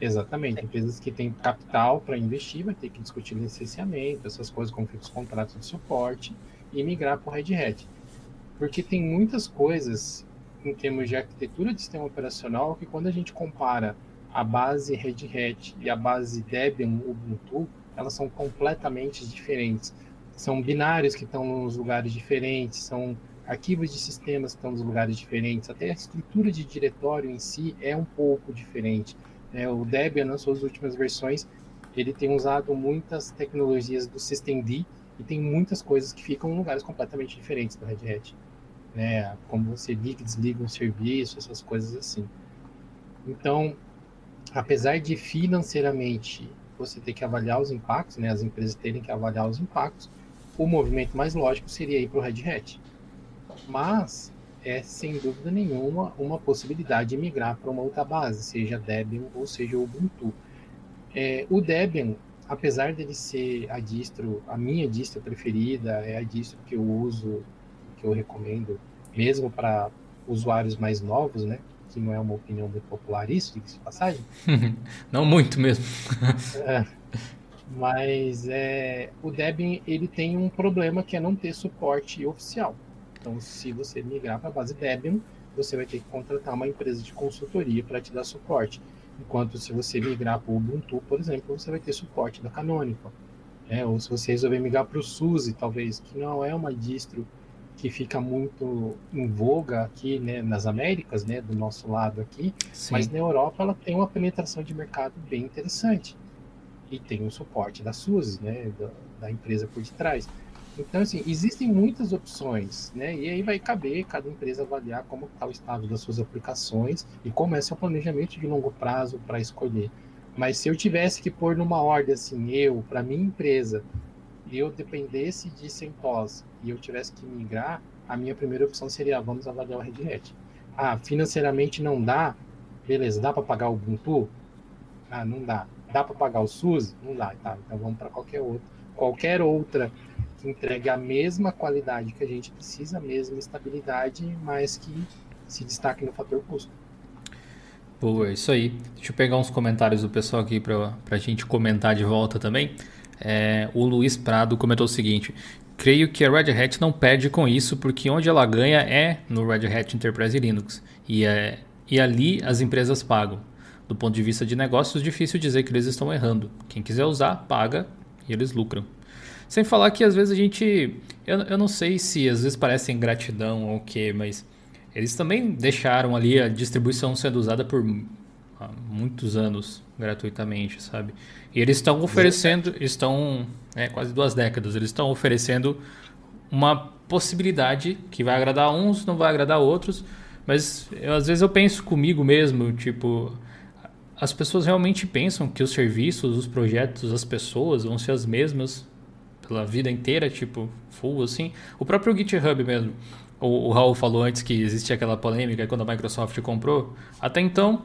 [SPEAKER 3] Exatamente. Empresas que têm capital para investir, vai ter que discutir licenciamento, essas coisas, como fica os contratos de suporte, e migrar para o Red Hat. Porque tem muitas coisas em termos de arquitetura de sistema operacional que quando a gente compara a base Red Hat e a base Debian Ubuntu, elas são completamente diferentes. São binários que estão nos lugares diferentes, são arquivos de sistemas estão nos lugares diferentes, até a estrutura de diretório em si é um pouco diferente. É, o Debian, nas suas últimas versões, ele tem usado muitas tecnologias do Systemd e tem muitas coisas que ficam em lugares completamente diferentes do Red Hat. Né? Como você liga e desliga um serviço, essas coisas assim. Então, apesar de financeiramente você ter que avaliar os impactos, né, as empresas terem que avaliar os impactos, o movimento mais lógico seria ir para o Red Hat. Mas é sem dúvida nenhuma uma possibilidade de migrar para uma outra base, seja Debian ou seja Ubuntu. É, o Debian, apesar dele ser a distro, a minha distro preferida, é a distro que eu uso, que eu recomendo, mesmo para usuários mais novos, né? Que não é uma opinião muito popular isso, diga-se de passagem.
[SPEAKER 1] não muito mesmo.
[SPEAKER 3] é, mas é, o Debian ele tem um problema que é não ter suporte oficial. Então, se você migrar para a base Debian, você vai ter que contratar uma empresa de consultoria para te dar suporte. Enquanto se você migrar para o Ubuntu, por exemplo, você vai ter suporte da Canonical. É, ou se você resolver migrar para o SUSE, talvez, que não é uma distro que fica muito em voga aqui né, nas Américas, né, do nosso lado aqui, Sim. mas na Europa ela tem uma penetração de mercado bem interessante. E tem o suporte da SUSE, né, da, da empresa por detrás. Então, assim, existem muitas opções, né? E aí vai caber cada empresa avaliar como está o estado das suas aplicações e como é seu planejamento de longo prazo para escolher. Mas se eu tivesse que pôr numa ordem assim, eu, para minha empresa, eu dependesse de CentOS e eu tivesse que migrar, a minha primeira opção seria, vamos avaliar o Red Hat. Ah, financeiramente não dá? Beleza, dá para pagar o Ubuntu? Ah, não dá. Dá para pagar o SUSE? Não dá. Tá, então vamos para qualquer outro. Qualquer outra que entregue a mesma qualidade que a gente precisa, a mesma estabilidade, mas que se destaque no fator custo.
[SPEAKER 1] Boa, é isso aí. Deixa eu pegar uns comentários do pessoal aqui para a gente comentar de volta também. É, o Luiz Prado comentou o seguinte: Creio que a Red Hat não perde com isso, porque onde ela ganha é no Red Hat Enterprise Linux. E, é, e ali as empresas pagam. Do ponto de vista de negócios, difícil dizer que eles estão errando. Quem quiser usar, paga e eles lucram. Sem falar que às vezes a gente. Eu, eu não sei se às vezes parece ingratidão ou o quê, mas eles também deixaram ali a distribuição sendo usada por muitos anos gratuitamente, sabe? E eles estão oferecendo, estão né, quase duas décadas, eles estão oferecendo uma possibilidade que vai agradar uns, não vai agradar outros, mas eu, às vezes eu penso comigo mesmo, tipo, as pessoas realmente pensam que os serviços, os projetos, as pessoas vão ser as mesmas pela vida inteira, tipo, full assim. O próprio GitHub mesmo. O, o Raul falou antes que existia aquela polêmica quando a Microsoft comprou. Até então,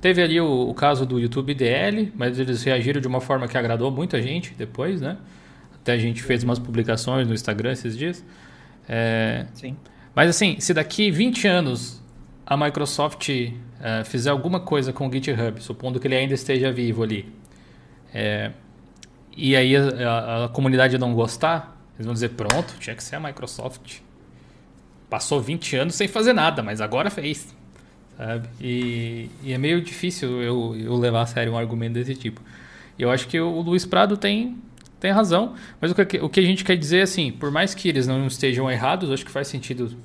[SPEAKER 1] teve ali o, o, caso do YouTube DL, mas eles reagiram de uma forma que agradou muita gente depois, né? Até a gente fez umas publicações no Instagram esses dias. É...
[SPEAKER 2] Sim.
[SPEAKER 1] Mas assim, se daqui 20 anos a Microsoft é, fizer alguma coisa com o GitHub, supondo que ele ainda esteja vivo ali, é, e aí a, a, a, comunidade não gostar, eles vão dizer: pronto, tinha que ser a Microsoft. Passou 20 anos sem fazer nada, mas agora fez. Sabe? E, e é meio difícil eu, eu levar a sério um argumento desse tipo. Eu acho que o Luiz Prado tem, tem razão, mas o que, o que a gente quer dizer é assim: por mais que eles não estejam errados, acho que faz sentido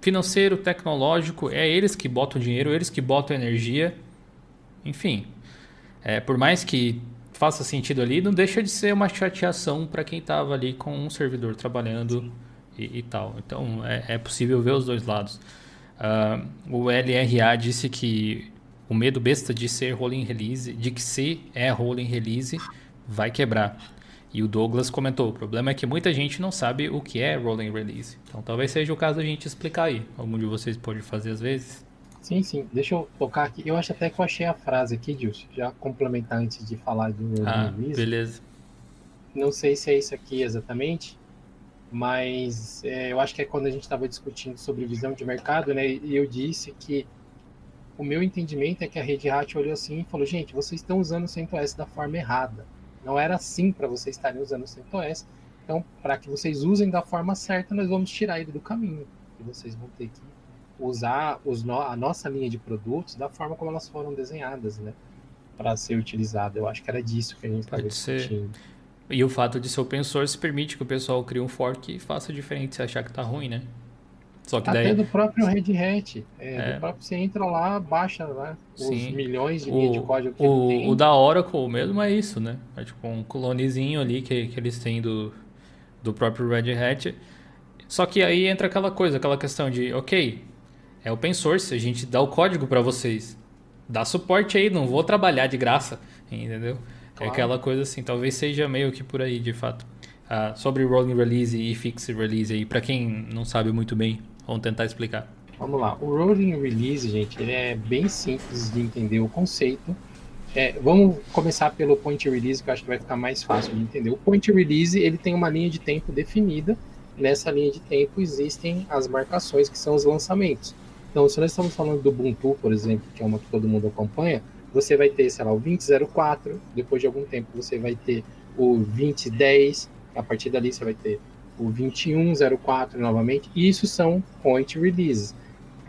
[SPEAKER 1] financeiro, tecnológico, é eles que botam dinheiro, eles que botam energia enfim, é, por mais que faça sentido ali, não deixa de ser uma chateação para quem estava ali com um servidor trabalhando e, e, tal. Então é, é, possível ver os dois lados. Uh, o LRA disse que o medo besta de ser rolling release, de que se é rolling release, vai quebrar. E o Douglas comentou: o problema é que muita gente não sabe o que é rolling release. Então talvez seja o caso da gente explicar aí. Algum de vocês pode fazer às vezes.
[SPEAKER 3] Sim, sim. Deixa eu tocar aqui. Eu acho até que eu achei a frase aqui, Dilson. Já complementar antes de falar do
[SPEAKER 1] ah, release. Beleza.
[SPEAKER 3] Não sei se é isso aqui exatamente, mas é, eu acho que é quando a gente estava discutindo sobre visão de mercado, né? E eu disse que o meu entendimento é que a Red Hat olhou assim e falou: gente, vocês estão usando o CentOS da forma errada. Não era assim para vocês estarem usando o CentOS. Então, para que vocês usem da forma certa, nós vamos tirar ele do caminho. E vocês vão ter que usar os no a nossa linha de produtos da forma como elas foram desenhadas, né? Para ser utilizada. Eu acho que era disso que a gente estava discutindo.
[SPEAKER 1] E o fato de ser open source permite que o pessoal crie um fork e faça diferente se achar que tá ruim, né?
[SPEAKER 3] Só que daí... Até do próprio Red Hat. É, é. Próprio, você entra lá, baixa lá os Sim. milhões de o, linhas de código que
[SPEAKER 1] o, tem. O da Oracle mesmo é isso, né? É tipo um clonezinho ali que, que eles têm do, do próprio Red Hat. Só que aí entra aquela coisa, aquela questão de, ok, é open source, a gente dá o código para vocês. Dá suporte aí, não vou trabalhar de graça, entendeu? É claro. É aquela coisa assim, talvez seja meio que por aí, de fato. Ah, sobre rolling release e fixed release aí, para quem não sabe muito bem, vamos tentar explicar.
[SPEAKER 3] Vamos lá, o rolling release, gente, ele é bem simples de entender o conceito. É, vamos começar pelo point release, que eu acho que vai ficar mais fácil de entender. O point release, ele tem uma linha de tempo definida. Nessa linha de tempo existem as marcações, que são os lançamentos. Então, se nós estamos falando do Ubuntu, por exemplo, que é uma que todo mundo acompanha, você vai ter, sei lá, o 2004, depois de algum tempo você vai ter o 2010, a partir dali você vai ter o 2104 novamente, e isso são point releases.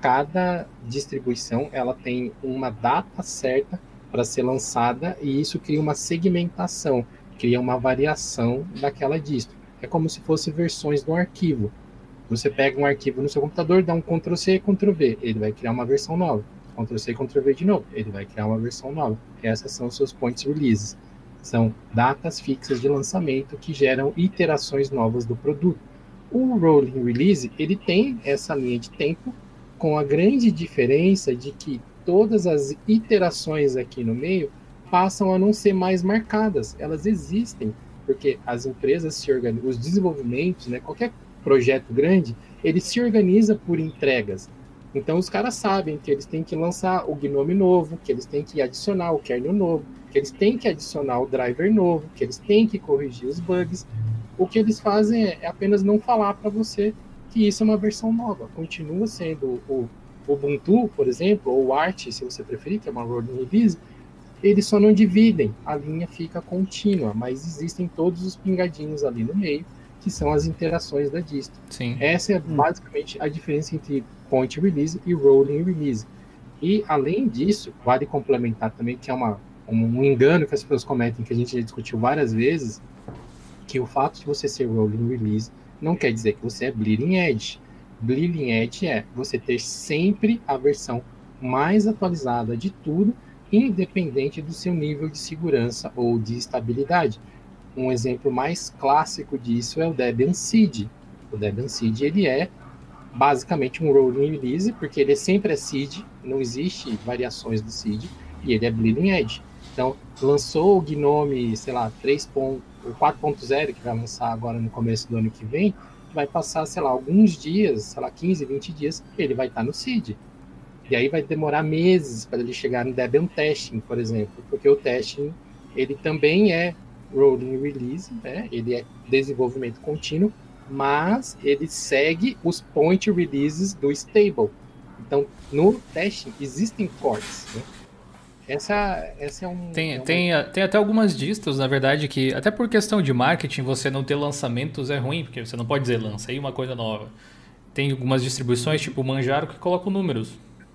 [SPEAKER 3] Cada distribuição ela tem uma data certa para ser lançada e isso cria uma segmentação, cria uma variação daquela distro. É como se fosse versões do arquivo. Você pega um arquivo no seu computador, dá um Ctrl C e Ctrl V, ele vai criar uma versão nova. Ctrl C e Ctrl V de novo, ele vai criar uma versão nova. Essas são os seus points releases. São datas fixas de lançamento que geram iterações novas do produto. O rolling release, ele tem essa linha de tempo com a grande diferença de que todas as iterações aqui no meio passam a não ser mais marcadas. Elas existem porque as empresas se organizam, os desenvolvimentos, né, qualquer projeto grande, ele se organiza por entregas. Então os caras sabem que eles têm que lançar o Gnome novo, que eles têm que adicionar o kernel novo, que eles têm que adicionar o driver novo, que eles têm que corrigir os bugs. O que eles fazem é, apenas não falar para você que isso é uma versão nova. Continua sendo o Ubuntu, por exemplo, ou Arch, se você preferir, que é uma rolling release, eles só não dividem, a linha fica contínua, mas existem todos os pingadinhos ali no meio, que são as interações da distro.
[SPEAKER 1] Sim.
[SPEAKER 3] Essa é basicamente a diferença entre point release e rolling release. E além disso, vale complementar também que é uma um engano que as pessoas cometem, que a gente já discutiu várias vezes, que o fato de você ser rolling release não quer dizer que você é bleeding edge. Bleeding edge é você ter sempre a versão mais atualizada de tudo, independente do seu nível de segurança ou de estabilidade. Um exemplo mais clássico disso é o Debian Seed. O Debian Seed ele é basicamente um rolling release, porque ele sempre é seed, não existe variações do seed, e ele é bleeding edge. Então, lançou o Gnome, sei lá, 4.0, que vai lançar agora no começo do ano que vem, vai passar, sei lá, alguns dias, sei lá, 15, 20 dias, ele vai estar no seed. E aí vai demorar meses para ele chegar no Debian Testing, por exemplo, porque o testing, ele também é rolling release, né? ele é desenvolvimento contínuo, mas ele segue os point releases do stable. Então, no testing existem cortes, né? Essa, essa é um.
[SPEAKER 1] Tem,
[SPEAKER 3] é uma...
[SPEAKER 1] tem, tem até algumas distros, na verdade, que até por questão de marketing, você não ter lançamentos é ruim, porque você não pode dizer lança aí uma coisa nova. Tem algumas distribuições, tipo o Manjaro, que colocam números,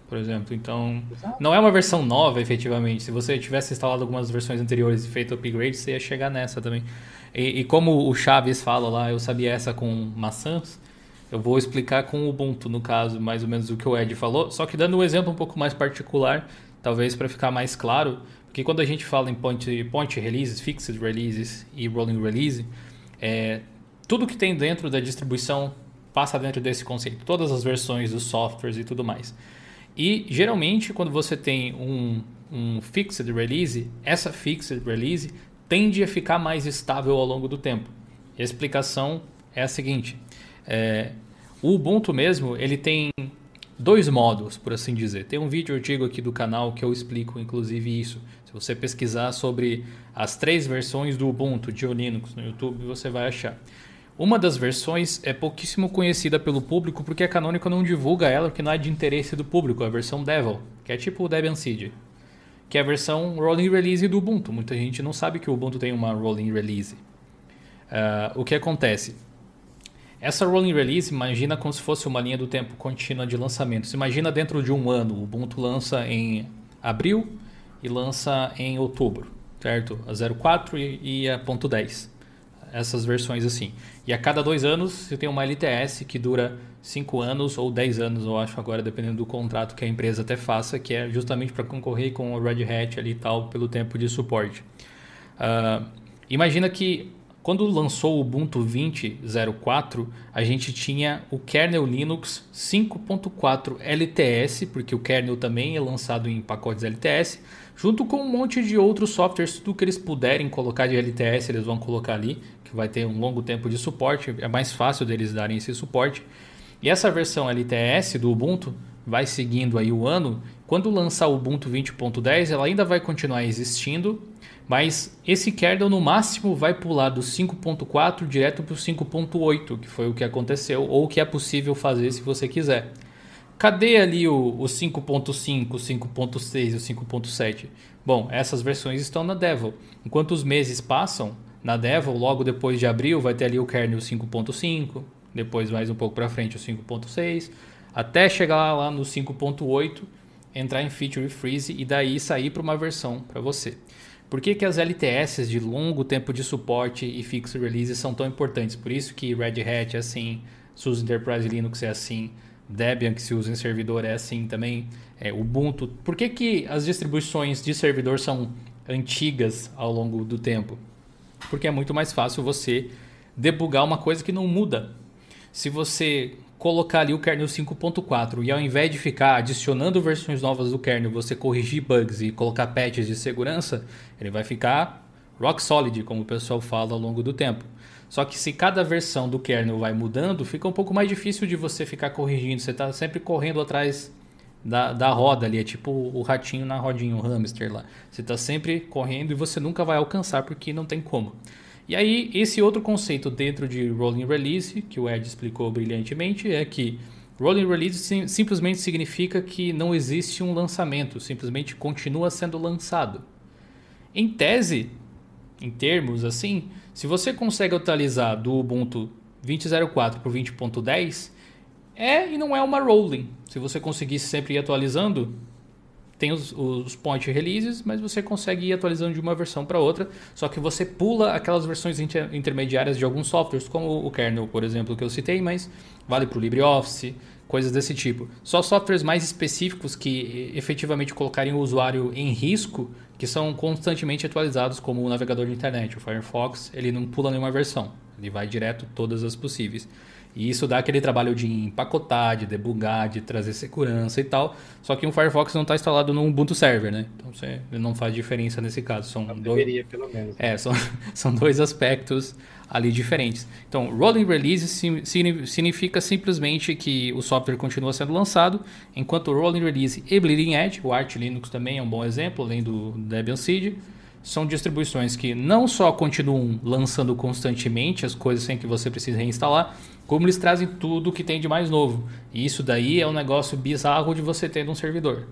[SPEAKER 1] por exemplo. Então, não é uma versão nova, efetivamente. Se você tivesse instalado algumas versões anteriores e feito upgrade, você ia chegar nessa também. E, e como o Chaves fala lá, eu sabia essa com maçãs. Eu vou explicar com o Ubuntu, no caso, mais ou menos o que o Ed falou, só que dando um exemplo um pouco mais particular talvez para ficar mais claro, porque quando a gente fala em point, point releases, fixed releases e rolling release, é, tudo que tem dentro da distribuição passa dentro desse conceito, todas as versões dos softwares e tudo mais. E geralmente, quando você tem um, um fixed release, essa fixed release tende a ficar mais estável ao longo do tempo. E a explicação é a seguinte: é, o Ubuntu mesmo ele tem dois modos, por assim dizer. Tem um vídeo antigo aqui do canal que eu explico, inclusive, isso. Se você pesquisar sobre as três versões do Ubuntu de Linux no YouTube, você vai achar. Uma das versões é pouquíssimo conhecida pelo público porque a Canonical não divulga ela porque não é de interesse do público, a versão Devil, que é tipo o Debian Seed, que é a versão rolling release do Ubuntu. Muita gente não sabe que o Ubuntu tem uma rolling release. Uh, o que acontece? Essa rolling release, imagina como se fosse uma linha do tempo contínua de lançamentos. Imagina dentro de um ano, o Ubuntu lança em abril e lança em outubro, certo? A 04 e a ponto .10. Essas versões assim. E a cada dois anos você tem uma LTS que dura 5 anos ou 10 anos, eu acho agora, dependendo do contrato que a empresa até faça, que é justamente para concorrer com o Red Hat ali e tal, pelo tempo de suporte. Uh, imagina que quando lançou o Ubuntu 20.04, a gente tinha o kernel Linux 5.4 LTS, porque o kernel também é lançado em pacotes LTS, junto com um monte de outros softwares, tudo que eles puderem colocar de LTS, eles vão colocar ali, que vai ter um longo tempo de suporte, é mais fácil deles darem esse suporte. E essa versão LTS do Ubuntu vai seguindo aí o ano, quando lançar o Ubuntu 20.10, ela ainda vai continuar existindo, mas esse kernel no máximo vai pular do 5.4 direto para o 5.8, que foi o que aconteceu, ou o que é possível fazer se você quiser. Cadê ali o, o 5.5, o 5.6 e o 5.7? Bom, essas versões estão na Devil. Enquanto os meses passam, na Devil, logo depois de abril, vai ter ali o kernel 5.5, depois mais um pouco para frente o 5.6, até chegar lá no 5.8, entrar em Feature Freeze e daí sair para uma versão para você. Por que, que as LTS de longo tempo de suporte e fixed release são tão importantes? Por isso que Red Hat é assim, SUSE Enterprise Linux é assim, Debian que se usa em servidor é assim também, é, Ubuntu. Por que, que as distribuições de servidor são antigas ao longo do tempo? Porque é muito mais fácil você debugar uma coisa que não muda. Se você colocar ali o kernel 5.4 e ao invés de ficar adicionando versões novas do kernel, você corrigir bugs e colocar patches de segurança, ele vai ficar rock solid, como o pessoal fala ao longo do tempo. Só que se cada versão do kernel vai mudando, fica um pouco mais difícil de você ficar corrigindo. Você está sempre correndo atrás da, da roda ali, é tipo o ratinho na rodinha, o hamster lá. Você está sempre correndo e você nunca vai alcançar porque não tem como. E aí, esse outro conceito dentro de Rolling Release, que o Ed explicou brilhantemente, é que Rolling Release sim, simplesmente significa que não existe um lançamento, simplesmente continua sendo lançado. Em tese, em termos assim, se você consegue atualizar do Ubuntu 20.04 para o 20.10, é e não é uma rolling. Se você conseguir sempre ir atualizando, tem os, os point releases, mas você consegue ir atualizando de uma versão para outra, só que você pula aquelas versões inter, intermediárias de alguns softwares, como o kernel, por exemplo, que eu citei, mas vale para o LibreOffice, coisas desse tipo. Só softwares mais específicos que efetivamente colocariam o usuário em risco, que são constantemente atualizados, como o navegador de internet, o Firefox, ele não pula nenhuma versão, ele vai direto todas as possíveis. E isso dá aquele trabalho de empacotar, de debugar, de trazer segurança e tal. Só que o Firefox não está instalado no Ubuntu Server, né? Então você não faz diferença nesse caso. São
[SPEAKER 3] não
[SPEAKER 1] dois...
[SPEAKER 3] deveria, pelo menos.
[SPEAKER 1] É, são, são dois aspectos ali diferentes. Então, Rolling Release significa simplesmente que o software continua sendo lançado, enquanto Rolling Release e Bleeding Edge, o Arch Linux também é um bom exemplo, além do Debian Seed, são distribuições que não só continuam lançando constantemente as coisas sem que você precise reinstalar, como eles trazem tudo que tem de mais novo. E isso daí é um negócio bizarro de você ter num servidor.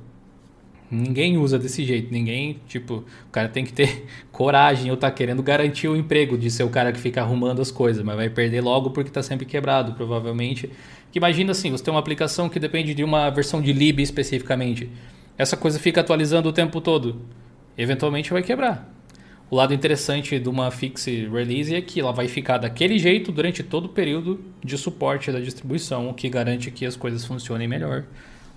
[SPEAKER 1] Ninguém usa desse jeito, ninguém, tipo, o cara tem que ter coragem ou tá querendo garantir o emprego de ser o cara que fica arrumando as coisas, mas vai perder logo porque tá sempre quebrado, provavelmente. Que imagina assim, você tem uma aplicação que depende de uma versão de lib especificamente. Essa coisa fica atualizando o tempo todo. Eventualmente vai quebrar. O lado interessante de uma fixe release é que ela vai ficar daquele jeito durante todo o período de suporte da distribuição, o que garante que as coisas funcionem melhor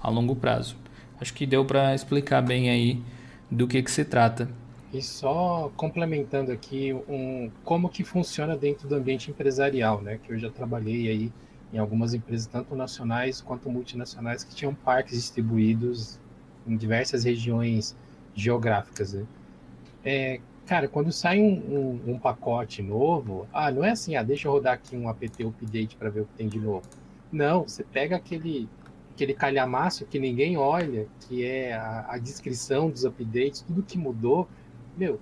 [SPEAKER 1] a longo prazo. acho que deu para explicar bem aí do que, que se trata.
[SPEAKER 3] E só complementando aqui um, como que funciona dentro do ambiente empresarial, né? Que eu já trabalhei aí em algumas empresas, tanto nacionais quanto multinacionais, que tinham parques distribuídos em diversas regiões geográficas. Né? É, cara, quando sai um, um, um, pacote novo, ah, não é assim, ah, deixa eu rodar aqui um apt update para ver o que tem de novo. Não, você pega aquele aquele calhamaço que ninguém olha, que é a, a descrição dos updates, tudo que mudou, meu,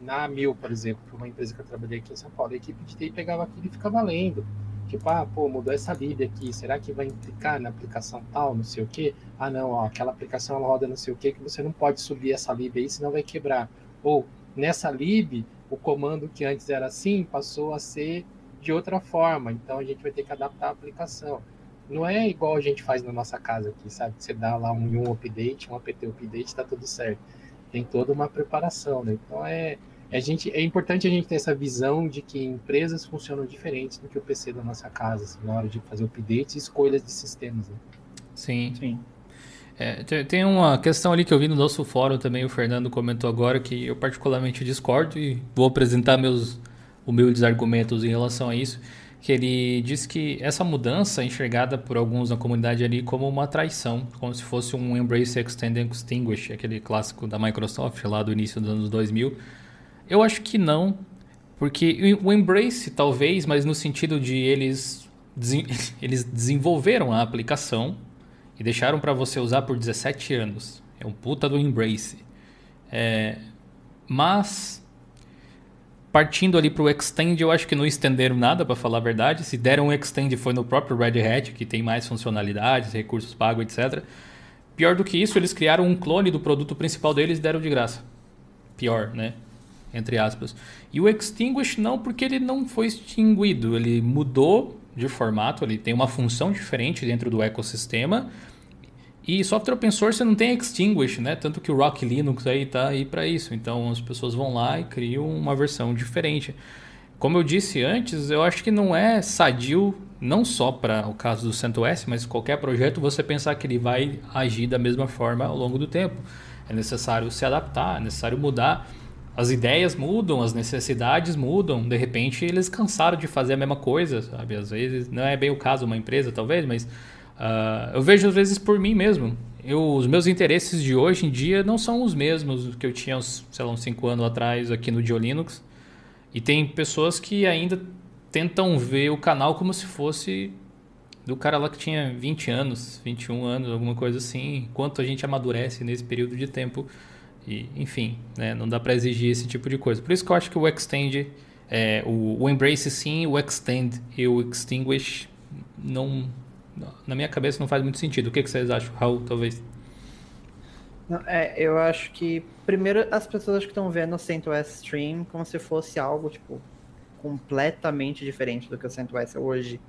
[SPEAKER 3] na Mil, por exemplo, é uma empresa que eu trabalhei aqui em São Paulo, a equipe de TI pegava aquilo e ficava lendo. Tipo, ah, pô, mudou essa lib aqui, será que vai implicar na aplicação tal, não sei o quê? Ah, não, ó, aquela aplicação ela roda não sei o quê, que você não pode subir essa lib aí, senão vai quebrar. Ou, nessa lib, o comando que antes era assim, passou a ser de outra forma, então a gente vai ter que adaptar a aplicação. Não é igual a gente faz na nossa casa aqui, sabe? Você dá lá um, um update, um apt update, tá tudo certo. Tem toda uma preparação, né? Então é, a gente, é importante a gente ter essa visão de que empresas funcionam diferentes do que o PC da nossa casa, assim, na hora de fazer updates e escolhas de sistemas. Né?
[SPEAKER 1] Sim. Sim. É, tem uma questão ali que eu vi no nosso fórum também, o Fernando comentou agora, que eu particularmente discordo e vou apresentar meus humildes argumentos em relação a isso, que ele diz que essa mudança é enxergada por alguns na comunidade ali como uma traição, como se fosse um Embrace Extend and Extinguish, aquele clássico da Microsoft lá do início dos anos 2000, eu acho que não, porque o Embrace talvez, mas no sentido de eles, eles desenvolveram a aplicação e deixaram para você usar por 17 anos. É um puta do Embrace. É, mas partindo ali para o Extend, eu acho que não estenderam nada, para falar a verdade. Se deram um Extend foi no próprio Red Hat, que tem mais funcionalidades, recursos pagos, etc. Pior do que isso, eles criaram um clone do produto principal deles e deram de graça. Pior, né? Entre aspas. E o Extinguish não, porque ele não foi extinguido, ele mudou de formato, ele tem uma função diferente dentro do ecossistema. E software open source não tem Extinguish, né? Tanto que o Rock Linux aí tá aí para isso. Então as pessoas vão lá e criam uma versão diferente. Como eu disse antes, eu acho que não é sadio, não só para o caso do CentOS, mas qualquer projeto você pensar que ele vai agir da mesma forma ao longo do tempo. É necessário se adaptar, é necessário mudar as ideias mudam, as necessidades mudam, de repente eles cansaram de fazer a mesma coisa, sabe? Às vezes, não é bem o caso uma empresa, talvez, mas uh, eu vejo às vezes por mim mesmo. Eu, os meus interesses de hoje em dia não são os mesmos que eu tinha, sei lá, uns 5 anos atrás aqui no Diolinux. E tem pessoas que ainda tentam ver o canal como se fosse do cara lá que tinha 20 anos, 21 anos, alguma coisa assim. Quanto a gente amadurece nesse período de tempo e, enfim, né, não dá para exigir esse tipo de coisa. Por isso que eu acho que o Extend, é, o, o, Embrace sim, o Extend e o Extinguish não, na minha cabeça não faz muito sentido. O que, que vocês acham, Raul, talvez?
[SPEAKER 2] Não, é, eu acho que, primeiro, as pessoas que estão vendo o CentOS Stream como se fosse algo, tipo, completamente diferente do que o CentOS é hoje.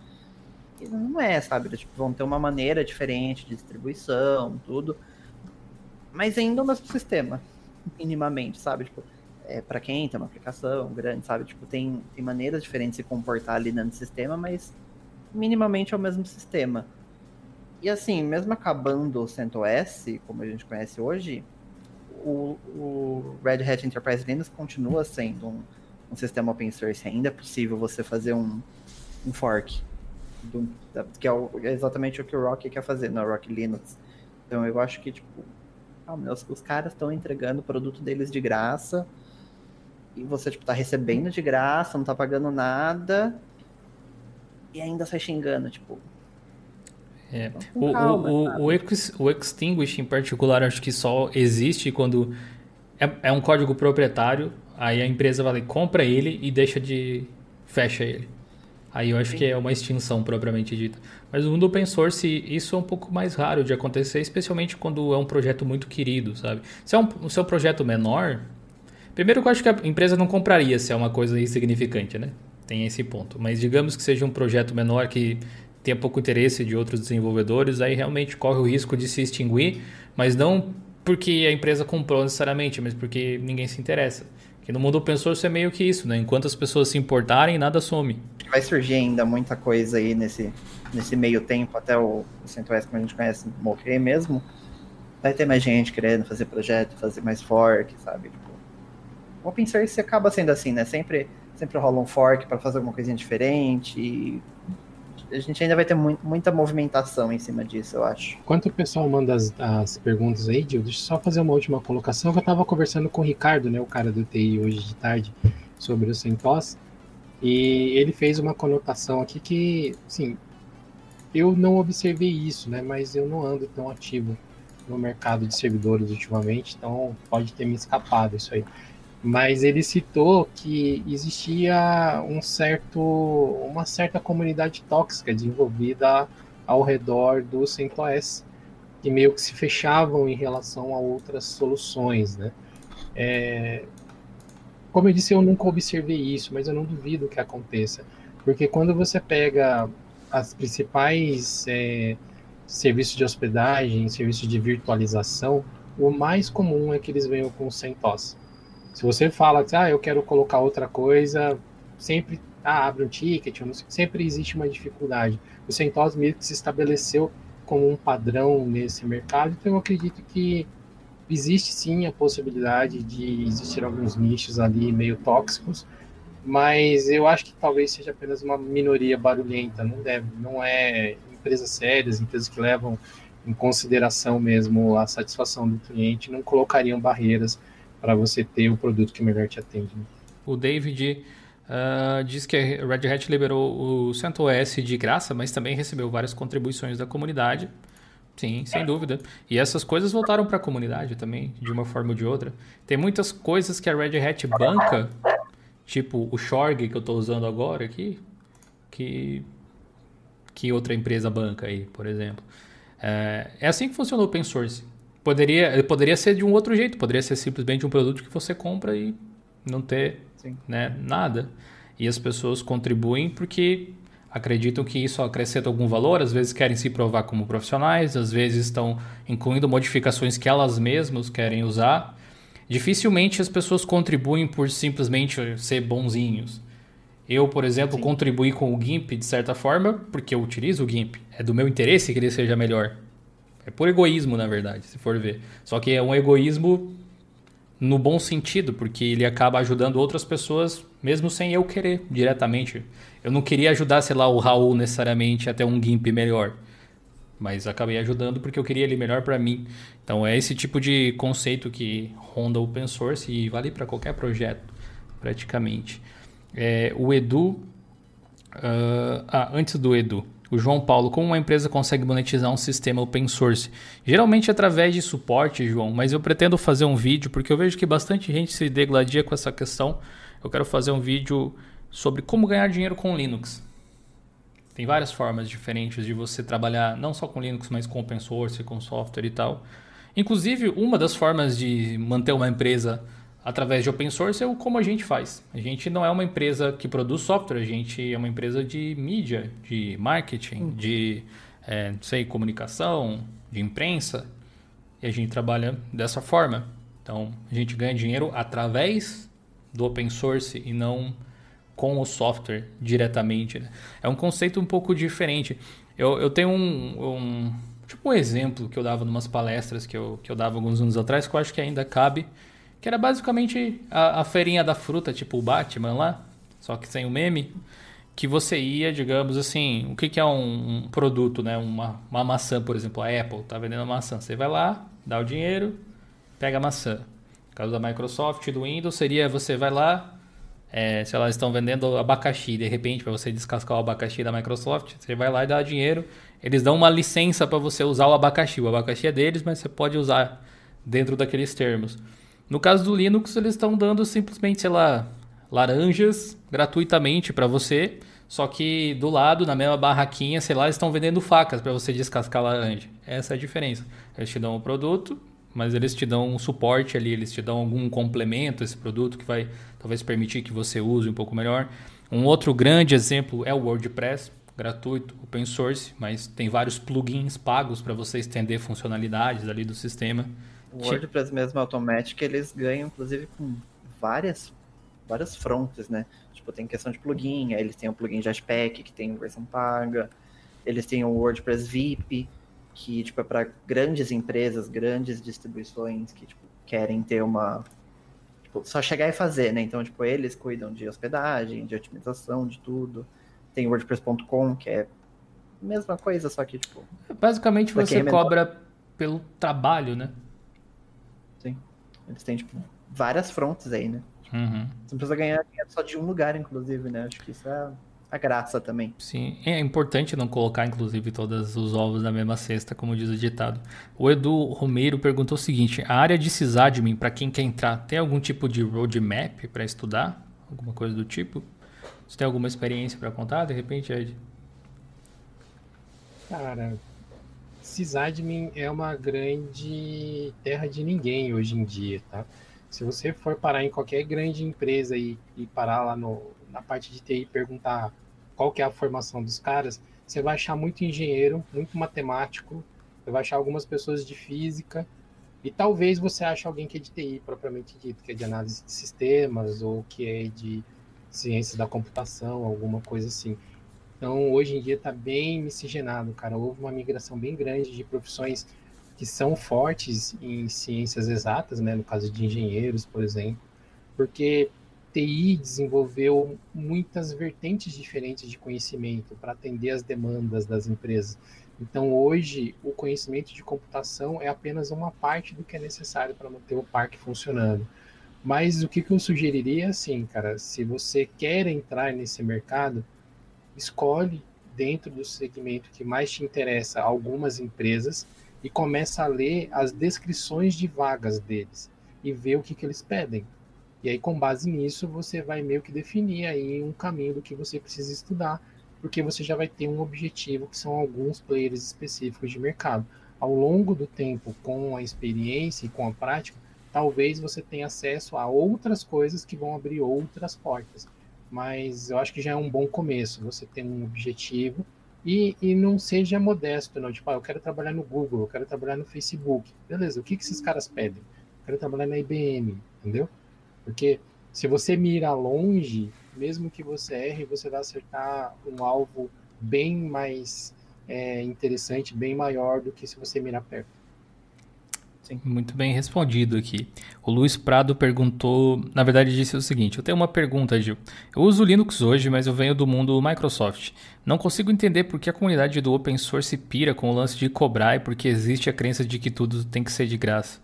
[SPEAKER 2] E não é, sabe? Tipo, vão ter uma maneira diferente de distribuição, tudo mas ainda é o mesmo sistema, minimamente, sabe? Tipo, é, para quem tem uma aplicação grande, sabe? Tipo, tem, tem maneiras diferentes de se comportar ali dentro do sistema, mas minimamente é o mesmo sistema. E assim, mesmo acabando o CentOS, como a gente conhece hoje, o, o Red Hat Enterprise Linux continua sendo um, um sistema open source. Ainda é possível você fazer um, um fork, do, que é, o, é, exatamente o que o Rock quer fazer no Rock Linux. Então eu acho que, tipo, ah, os, os caras estão entregando o produto deles de graça e você, tipo, tá recebendo de graça, não tá pagando nada e ainda sai xingando, tipo...
[SPEAKER 1] É. O, calma, o, o, ex, o Extinguish, em particular, acho que só existe quando é, é um código proprietário, aí a empresa vai lá compra ele e deixa de... fecha ele. Aí eu acho Sim. que é uma extinção propriamente dita. Mas no mundo open source isso é um pouco mais raro de acontecer, especialmente quando é um projeto muito querido, sabe? Se é um, se é um projeto menor, primeiro que eu acho que a empresa não compraria se é uma coisa insignificante, né? Tem esse ponto. Mas digamos que seja um projeto menor que tenha pouco interesse de outros desenvolvedores, aí realmente corre o risco de se extinguir, mas não porque a empresa comprou necessariamente, mas porque ninguém se interessa. Que no mundo open source é meio que isso, né? Enquanto as pessoas se importarem, nada some.
[SPEAKER 2] Vai surgir ainda muita coisa aí nesse, nesse meio tempo, até o CentOS, como a gente conhece, morrer mesmo. vai ter mais gente querendo fazer projeto, fazer mais fork, sabe? Tipo, o open source acaba sendo assim, né? Sempre, sempre rola um fork para fazer alguma coisinha diferente e a gente ainda vai ter muito, muita movimentação em cima disso, eu acho.
[SPEAKER 3] Enquanto o pessoal manda as, as perguntas aí, Gil, deixa eu só fazer uma última colocação. Eu estava conversando com o Ricardo, né, o cara do TI hoje de tarde, sobre o CentOS, e ele fez uma conotação aqui que, sim, eu não observei isso, né, mas eu não ando tão ativo no mercado de servidores ultimamente, então pode ter me escapado isso aí mas ele citou que existia um certo, uma certa comunidade tóxica desenvolvida ao redor do CentOS, que meio que se fechavam em relação a outras soluções, né? É, como eu disse, eu nunca observei isso, mas eu não duvido que aconteça, porque quando você pega as principais é, serviços de hospedagem, serviços de virtualização, o mais comum é que eles venham com CentOS. Se você fala ah, eu quero colocar outra coisa, sempre ah, abre um ticket, sempre existe uma dificuldade. O CentOS meio que se estabeleceu como um padrão nesse mercado, então eu acredito que existe sim a possibilidade de existir alguns nichos ali meio tóxicos, mas eu acho que talvez seja apenas uma minoria barulhenta, não deve, não é empresas sérias, empresas que levam em consideração mesmo a satisfação do cliente, não colocariam barreiras para você ter o produto que melhor te atende. Né?
[SPEAKER 1] O David uh, diz que a Red Hat liberou o CentOS de graça, mas também recebeu várias contribuições da comunidade. Sim, sem dúvida. E essas coisas voltaram para a comunidade também, de uma forma ou de outra. Tem muitas coisas que a Red Hat banca, tipo o Shorg que eu estou usando agora aqui, que, que outra empresa banca aí, por exemplo. É, é assim que funciona o open source. Poderia, poderia ser de um outro jeito, poderia ser simplesmente um produto que você compra e não ter né, nada. E as pessoas contribuem porque acreditam que isso acrescenta algum valor, às vezes querem se provar como profissionais, às vezes estão incluindo modificações que elas mesmas querem usar. Dificilmente as pessoas contribuem por simplesmente ser bonzinhos. Eu, por exemplo, Sim. contribuí com o GIMP de certa forma porque eu utilizo o GIMP. É do meu interesse que ele seja melhor. É por egoísmo, na verdade, se for ver. Só que é um egoísmo no bom sentido, porque ele acaba ajudando outras pessoas, mesmo sem eu querer diretamente. Eu não queria ajudar, sei lá, o Raul necessariamente até um GIMP melhor. Mas acabei ajudando porque eu queria ele melhor para mim. Então é esse tipo de conceito que ronda o open source e vale para qualquer projeto, praticamente. É, o Edu. Uh, ah, antes do Edu. O João Paulo, como uma empresa consegue monetizar um sistema open source? Geralmente através de suporte, João, mas eu pretendo fazer um vídeo porque eu vejo que bastante gente se degladia com essa questão. Eu quero fazer um vídeo sobre como ganhar dinheiro com Linux. Tem várias formas diferentes de você trabalhar não só com Linux, mas com open source, com software e tal. Inclusive, uma das formas de manter uma empresa através de open source é o como a gente faz. A gente não é uma empresa que produz software, a gente é uma empresa de mídia, de marketing, hum. de é, sei, comunicação, de imprensa. E a gente trabalha dessa forma. Então, a gente ganha dinheiro através do open source e não com o software diretamente. Né? É um conceito um pouco diferente. Eu, eu tenho um, um, tipo um exemplo que eu dava em umas palestras que eu, que eu dava alguns anos atrás, que eu acho que ainda cabe que era basicamente a, a feirinha da fruta, tipo o Batman lá, só que sem o meme. Que você ia, digamos assim, o que, que é um, um, produto, né? Uma, uma maçã, por exemplo, a Apple tá vendendo maçã. Você vai lá, dá o dinheiro, pega a maçã. No caso da Microsoft do Windows, seria você vai lá, é, se elas estão vendendo abacaxi, de repente, para você descascar o abacaxi da Microsoft, você vai lá e dá dinheiro. Eles dão uma licença para você usar o abacaxi. O abacaxi é deles, mas você pode usar dentro daqueles termos. No caso do Linux, eles estão dando simplesmente, sei lá, laranjas gratuitamente para você. Só que do lado, na mesma barraquinha, sei lá, eles estão vendendo facas para você descascar laranja. Essa é a diferença. Eles te dão o produto, mas eles te dão um suporte ali, eles te dão algum complemento a esse produto que vai talvez permitir que você use um pouco melhor. Um outro grande exemplo é o WordPress, gratuito, open source, mas tem vários plugins pagos para você estender funcionalidades ali do sistema.
[SPEAKER 2] O WordPress mesmo Automatic, eles ganham, inclusive, com várias, várias frontes, né? Tipo, tem questão de plugin, aí eles têm o plugin Jetpack, que tem versão paga, eles têm o WordPress VIP, que tipo é para grandes empresas, grandes distribuições que tipo, querem ter uma tipo, só chegar e fazer, né? Então, tipo, eles cuidam de hospedagem, de otimização, de tudo. Tem WordPress.com, que é a mesma coisa, só que, tipo.
[SPEAKER 1] Basicamente você é cobra pelo trabalho, né?
[SPEAKER 2] Eles têm, tipo, várias frontes aí, né?
[SPEAKER 1] Uhum.
[SPEAKER 2] Você não precisa ganhar só de um lugar, inclusive, né? Acho que isso é a graça também.
[SPEAKER 1] Sim, é importante não colocar, inclusive, todos os ovos na mesma cesta, como diz o ditado. O Edu Romeiro perguntou o seguinte: a área de sysadmin, para quem quer entrar, tem algum tipo de roadmap para estudar? Alguma coisa do tipo? Você tem alguma experiência para contar, de repente, Ed?
[SPEAKER 3] Cara, sysadmin é uma grande terra de ninguém hoje em dia, tá? Se você for parar em qualquer grande empresa e, e parar lá no, na parte de TI perguntar qual que é a formação dos caras, você vai achar muito engenheiro, muito matemático, você vai achar algumas pessoas de física, e talvez você ache alguém que é de TI propriamente dito, que é de análise de sistemas, ou que é de ciências da computação, alguma coisa assim. Então, hoje em dia está bem miscigenado, cara. Houve uma migração bem grande de profissões que são fortes em ciências exatas, né? No caso de engenheiros, por exemplo, porque TI desenvolveu muitas vertentes diferentes de conhecimento para atender as demandas das empresas. Então, hoje, o conhecimento de computação é apenas uma parte do que é necessário para manter o parque funcionando. Mas o que, que eu sugeriria, assim, cara, se você quer entrar nesse mercado, escolhe dentro do segmento que mais te interessa algumas empresas e começa a ler as descrições de vagas deles e ver o que, que eles pedem. E aí, com base nisso, você vai meio que definir aí um caminho do que você precisa estudar, porque você já vai ter um objetivo, que são alguns players específicos de mercado. Ao longo do tempo, com a experiência e com a prática, talvez você tenha acesso a outras coisas que vão abrir outras portas. Mas eu acho que já é um bom começo, você ter um objetivo e, e não seja modesto, não. Tipo, ah, eu quero trabalhar no Google, eu quero trabalhar no Facebook. Beleza, o que, que esses caras pedem? Eu quero trabalhar na IBM, entendeu? Porque se você mira longe, mesmo que você erre, você vai acertar um alvo bem mais é, interessante, bem maior do que se você mirar perto.
[SPEAKER 1] Sim. Muito bem respondido aqui. O Luiz Prado perguntou, na verdade disse o seguinte: Eu tenho uma pergunta, Gil. Eu uso Linux hoje, mas eu venho do mundo Microsoft. Não consigo entender por que a comunidade do open source pira com o lance de cobrar e porque existe a crença de que tudo tem que ser de graça.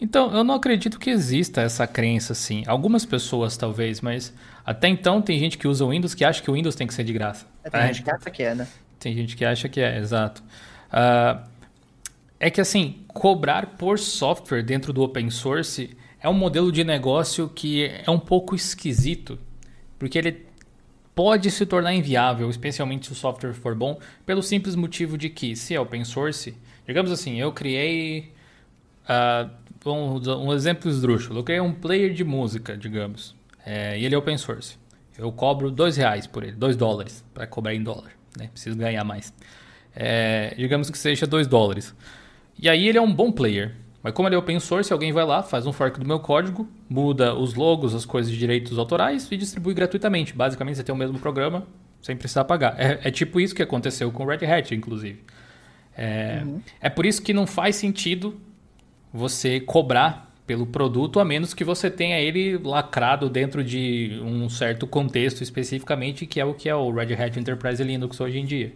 [SPEAKER 1] Então, eu não acredito que exista essa crença, assim. Algumas pessoas, talvez, mas até então tem gente que usa o Windows que acha que o Windows tem que ser de graça.
[SPEAKER 2] É, tem é. gente que acha que é, né?
[SPEAKER 1] Tem gente que acha que é, exato. Uh, é que, assim, cobrar por software dentro do open source é um modelo de negócio que é um pouco esquisito, porque ele pode se tornar inviável, especialmente se o software for bom, pelo simples motivo de que, se é open source, digamos assim, eu criei uh, um, um exemplo esdrúxulo. Eu criei um player de música, digamos, é, e ele é open source. Eu cobro dois reais por ele, dois dólares, para cobrar em dólar. Né? Preciso ganhar mais. É, digamos que seja dois dólares. E aí ele é um bom player. Mas como ele é open source, alguém vai lá, faz um fork do meu código, muda os logos, as coisas de direitos autorais e distribui gratuitamente. Basicamente você tem o mesmo programa sem precisar pagar. É, é tipo isso que aconteceu com o Red Hat, inclusive. É, uhum. é por isso que não faz sentido você cobrar pelo produto, a menos que você tenha ele lacrado dentro de um certo contexto especificamente, que é o que é o Red Hat Enterprise Linux hoje em dia.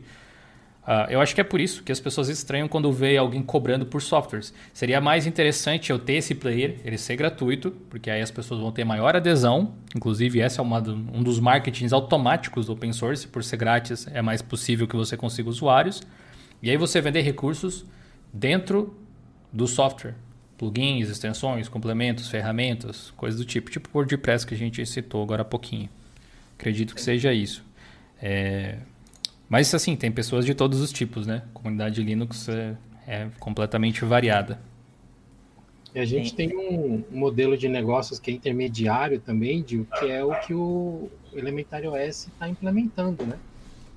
[SPEAKER 1] Uh, eu acho que é por isso que as pessoas estranham quando vê alguém cobrando por softwares. Seria mais interessante eu ter esse player, ele ser gratuito, porque aí as pessoas vão ter maior adesão. Inclusive, esse é uma, um dos marketings automáticos do open source. Por ser grátis, é mais possível que você consiga usuários. E aí você vender recursos dentro do software plugins, extensões, complementos, ferramentas, coisas do tipo, tipo o WordPress que a gente citou agora há pouquinho. Acredito que seja isso. É... Mas assim, tem pessoas de todos os tipos, né? A comunidade Linux é, é completamente variada.
[SPEAKER 3] E a gente tem um modelo de negócios que é intermediário também, de, que é o que o Elementary OS está implementando, né?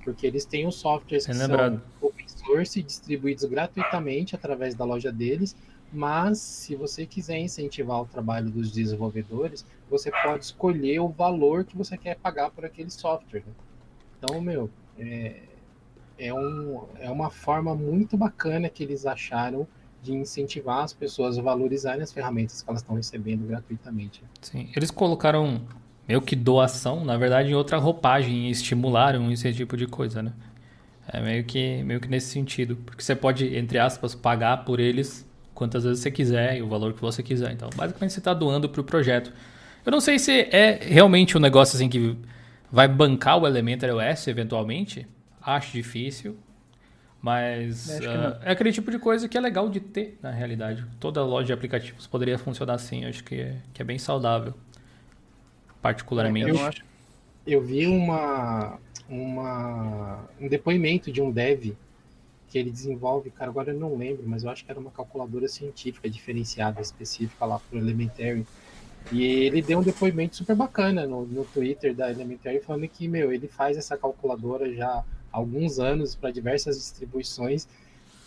[SPEAKER 3] Porque eles têm os softwares que são open source distribuídos gratuitamente através da loja deles, mas se você quiser incentivar o trabalho dos desenvolvedores, você pode escolher o valor que você quer pagar por aquele software. Né? Então, meu, é, é, um, é uma forma muito bacana que eles acharam de incentivar as pessoas a valorizarem as ferramentas que elas estão recebendo gratuitamente.
[SPEAKER 1] Sim, eles colocaram meio que doação, na verdade, em outra roupagem e estimularam esse tipo de coisa, né? É meio que, meio que nesse sentido. Porque você pode, entre aspas, pagar por eles quantas vezes você quiser e o valor que você quiser. Então, basicamente, você está doando para o projeto. Eu não sei se é realmente um negócio assim que vai bancar o Elementary OS eventualmente. Acho difícil. Mas uh, é aquele tipo de coisa que é legal de ter na realidade. Toda loja de aplicativos poderia funcionar assim. Acho que é, que é bem saudável. Particularmente.
[SPEAKER 3] Eu, acho, eu vi uma, uma, um depoimento de um dev que ele desenvolve, cara, agora eu não lembro, mas eu acho que era uma calculadora científica diferenciada, específica lá para o Elementary. E ele deu um depoimento super bacana no, no Twitter da Elementary, falando que, meu, ele faz essa calculadora já há alguns anos para diversas distribuições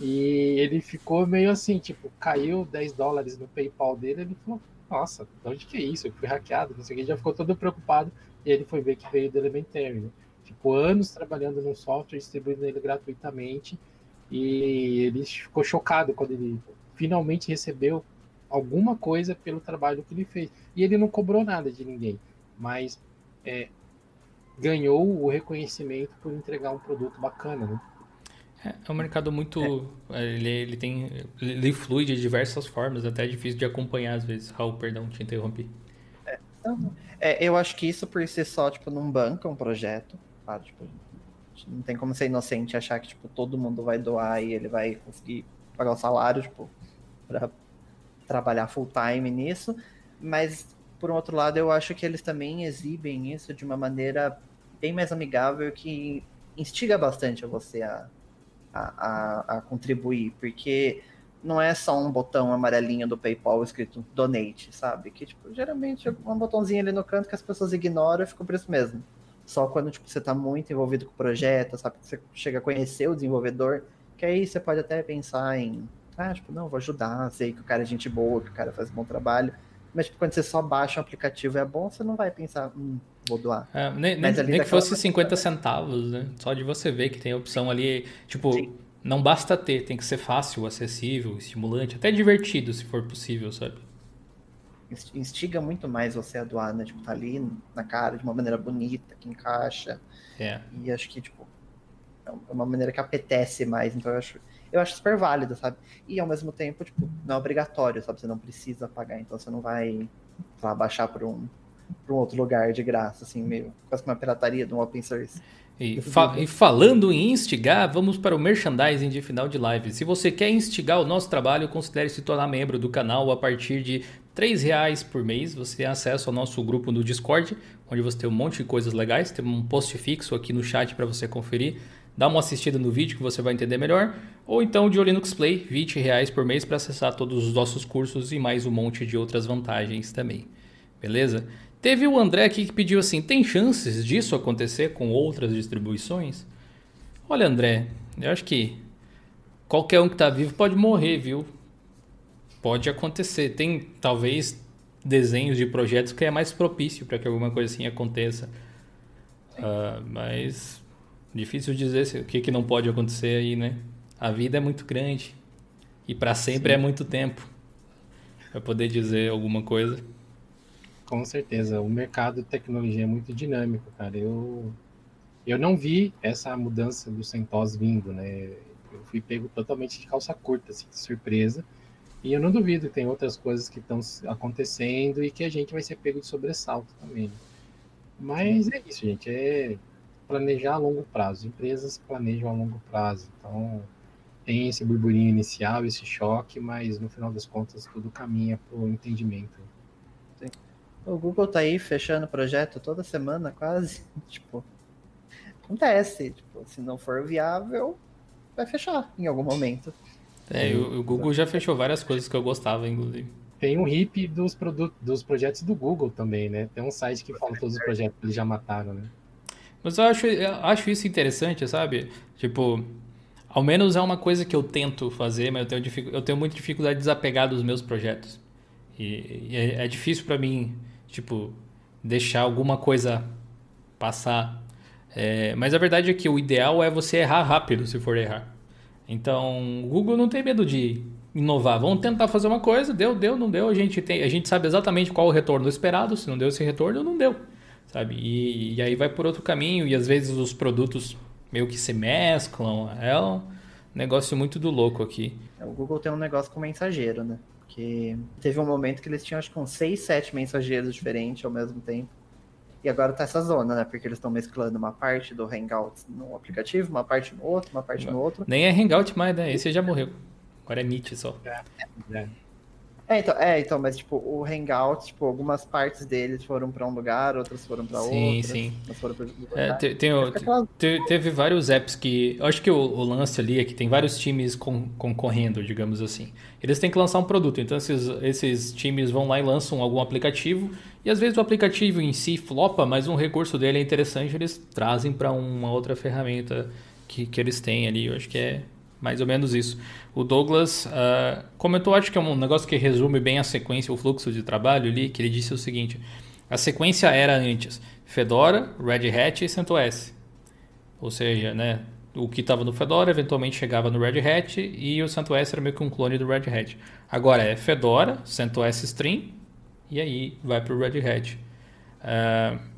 [SPEAKER 3] e ele ficou meio assim, tipo, caiu 10 dólares no PayPal dele, ele falou, nossa, de onde que é isso? Eu fui hackeado, não sei o que, já ficou todo preocupado e ele foi ver que veio do Elementary, né? Ficou anos trabalhando no software, distribuindo ele gratuitamente e ele ficou chocado quando ele finalmente recebeu alguma coisa pelo trabalho que ele fez. E ele não cobrou nada de ninguém, mas é, ganhou o reconhecimento por entregar um produto bacana, né?
[SPEAKER 1] É, é um mercado muito. É. Ele, ele tem. Ele flui de diversas formas, até é difícil de acompanhar às vezes. Raul, perdão, te interrompi.
[SPEAKER 2] É, é, eu acho que isso por si só, tipo, não banca um projeto. Claro, tipo, não tem como ser inocente e achar que, tipo, todo mundo vai doar e ele vai conseguir pagar o salário, tipo, pra trabalhar full time nisso. Mas, por um outro lado, eu acho que eles também exibem isso de uma maneira bem mais amigável que instiga bastante a você a, a, a, a contribuir, porque não é só um botão amarelinho do PayPal escrito donate, sabe? Que, tipo, geralmente é um botãozinho ali no canto que as pessoas ignoram e fica por isso mesmo. Só quando tipo, você está muito envolvido com o projeto, sabe? Você chega a conhecer o desenvolvedor, que aí você pode até pensar em, ah, tipo, não, vou ajudar, sei que o cara é gente boa, que o cara faz um bom trabalho. Mas tipo, quando você só baixa um aplicativo é bom, você não vai pensar, hum, vou doar.
[SPEAKER 1] É, nem, nem, que fosse 50 centavos, né? Só de você ver que tem a opção ali, tipo, Sim. não basta ter, tem que ser fácil, acessível, estimulante, até divertido, se for possível, sabe?
[SPEAKER 2] instiga muito mais você a doar, né? Tipo, tá ali na cara de uma maneira bonita, que encaixa.
[SPEAKER 1] É.
[SPEAKER 2] E acho que, tipo, é uma maneira que apetece mais. Então eu acho, eu acho super válido, sabe? E ao mesmo tempo, tipo, não é obrigatório, sabe? Você não precisa pagar, então você não vai lá, baixar para um, pra um outro lugar de graça, assim, meio quase uma pirataria de um open source.
[SPEAKER 1] E, fa e, falando em instigar, vamos para o merchandising de final de live. Se você quer instigar o nosso trabalho, considere se tornar membro do canal a partir de R$ reais por mês. Você tem acesso ao nosso grupo no Discord, onde você tem um monte de coisas legais. Tem um post fixo aqui no chat para você conferir. Dá uma assistida no vídeo que você vai entender melhor. Ou então de Linux Play, R$ reais por mês para acessar todos os nossos cursos e mais um monte de outras vantagens também. Beleza? Teve o André aqui que pediu assim: tem chances disso acontecer com outras distribuições? Olha, André, eu acho que qualquer um que está vivo pode morrer, viu? Pode acontecer. Tem talvez desenhos de projetos que é mais propício para que alguma coisa assim aconteça. Uh, mas difícil dizer o que, que não pode acontecer aí, né? A vida é muito grande e para sempre Sim. é muito tempo para poder dizer alguma coisa.
[SPEAKER 3] Com certeza, o mercado de tecnologia é muito dinâmico, cara. Eu, eu não vi essa mudança do CentOS vindo, né? Eu fui pego totalmente de calça curta, assim, de surpresa. E eu não duvido que tem outras coisas que estão acontecendo e que a gente vai ser pego de sobressalto também. Mas é isso, gente. É planejar a longo prazo. Empresas planejam a longo prazo. Então, tem esse burburinho inicial, esse choque, mas no final das contas tudo caminha para o entendimento.
[SPEAKER 2] O Google tá aí fechando projeto toda semana, quase. Tipo, acontece. Tipo, se não for viável, vai fechar em algum momento.
[SPEAKER 1] É, o, o Google já fechou várias coisas que eu gostava, inclusive.
[SPEAKER 3] Tem um hip dos, produtos, dos projetos do Google também, né? Tem um site que fala todos os projetos que eles já mataram, né?
[SPEAKER 1] Mas eu acho, eu acho isso interessante, sabe? Tipo, ao menos é uma coisa que eu tento fazer, mas eu tenho, eu tenho muita dificuldade de desapegar dos meus projetos. E, e é, é difícil para mim tipo, deixar alguma coisa passar. É, mas a verdade é que o ideal é você errar rápido se for errar. Então, o Google não tem medo de inovar. Vamos tentar fazer uma coisa, deu, deu, não deu. A gente, tem, a gente sabe exatamente qual o retorno esperado. Se não deu esse retorno, não deu. Sabe? E, e aí vai por outro caminho. E às vezes os produtos meio que se mesclam. É um negócio muito do louco aqui.
[SPEAKER 2] É, o Google tem um negócio com mensageiro, né? Porque teve um momento que eles tinham acho que uns 6, 7 mensageiros diferentes ao mesmo tempo. E agora tá essa zona, né? Porque eles estão mesclando uma parte do Hangout no aplicativo, uma parte no outro, uma parte no outro.
[SPEAKER 1] Nem é Hangout mais, né? Esse já morreu. Agora é Meet só.
[SPEAKER 2] É, é. É, então, é, então, mas tipo, o Hangout, tipo, algumas partes deles foram para um lugar, outras foram para outro. Sim, sim. Foram
[SPEAKER 1] pra é, tem, tem, te, teve vários apps que. Eu acho que o, o, lance ali é que tem vários times con, concorrendo, digamos assim. Eles têm que lançar um produto, então esses, esses times vão lá e lançam algum aplicativo. E às vezes o aplicativo em si flopa, mas um recurso dele é interessante, eles trazem para uma outra ferramenta que, que eles têm ali. Eu acho que é mais ou menos isso. O Douglas uh, comentou, acho que é um negócio que resume bem a sequência, o fluxo de trabalho ali, que ele disse o seguinte: a sequência era antes Fedora, Red Hat e CentOS. Ou seja, né, o que estava no Fedora eventualmente chegava no Red Hat e o CentOS era meio que um clone do Red Hat. Agora é Fedora, CentOS Stream e aí vai para o Red Hat. Uh,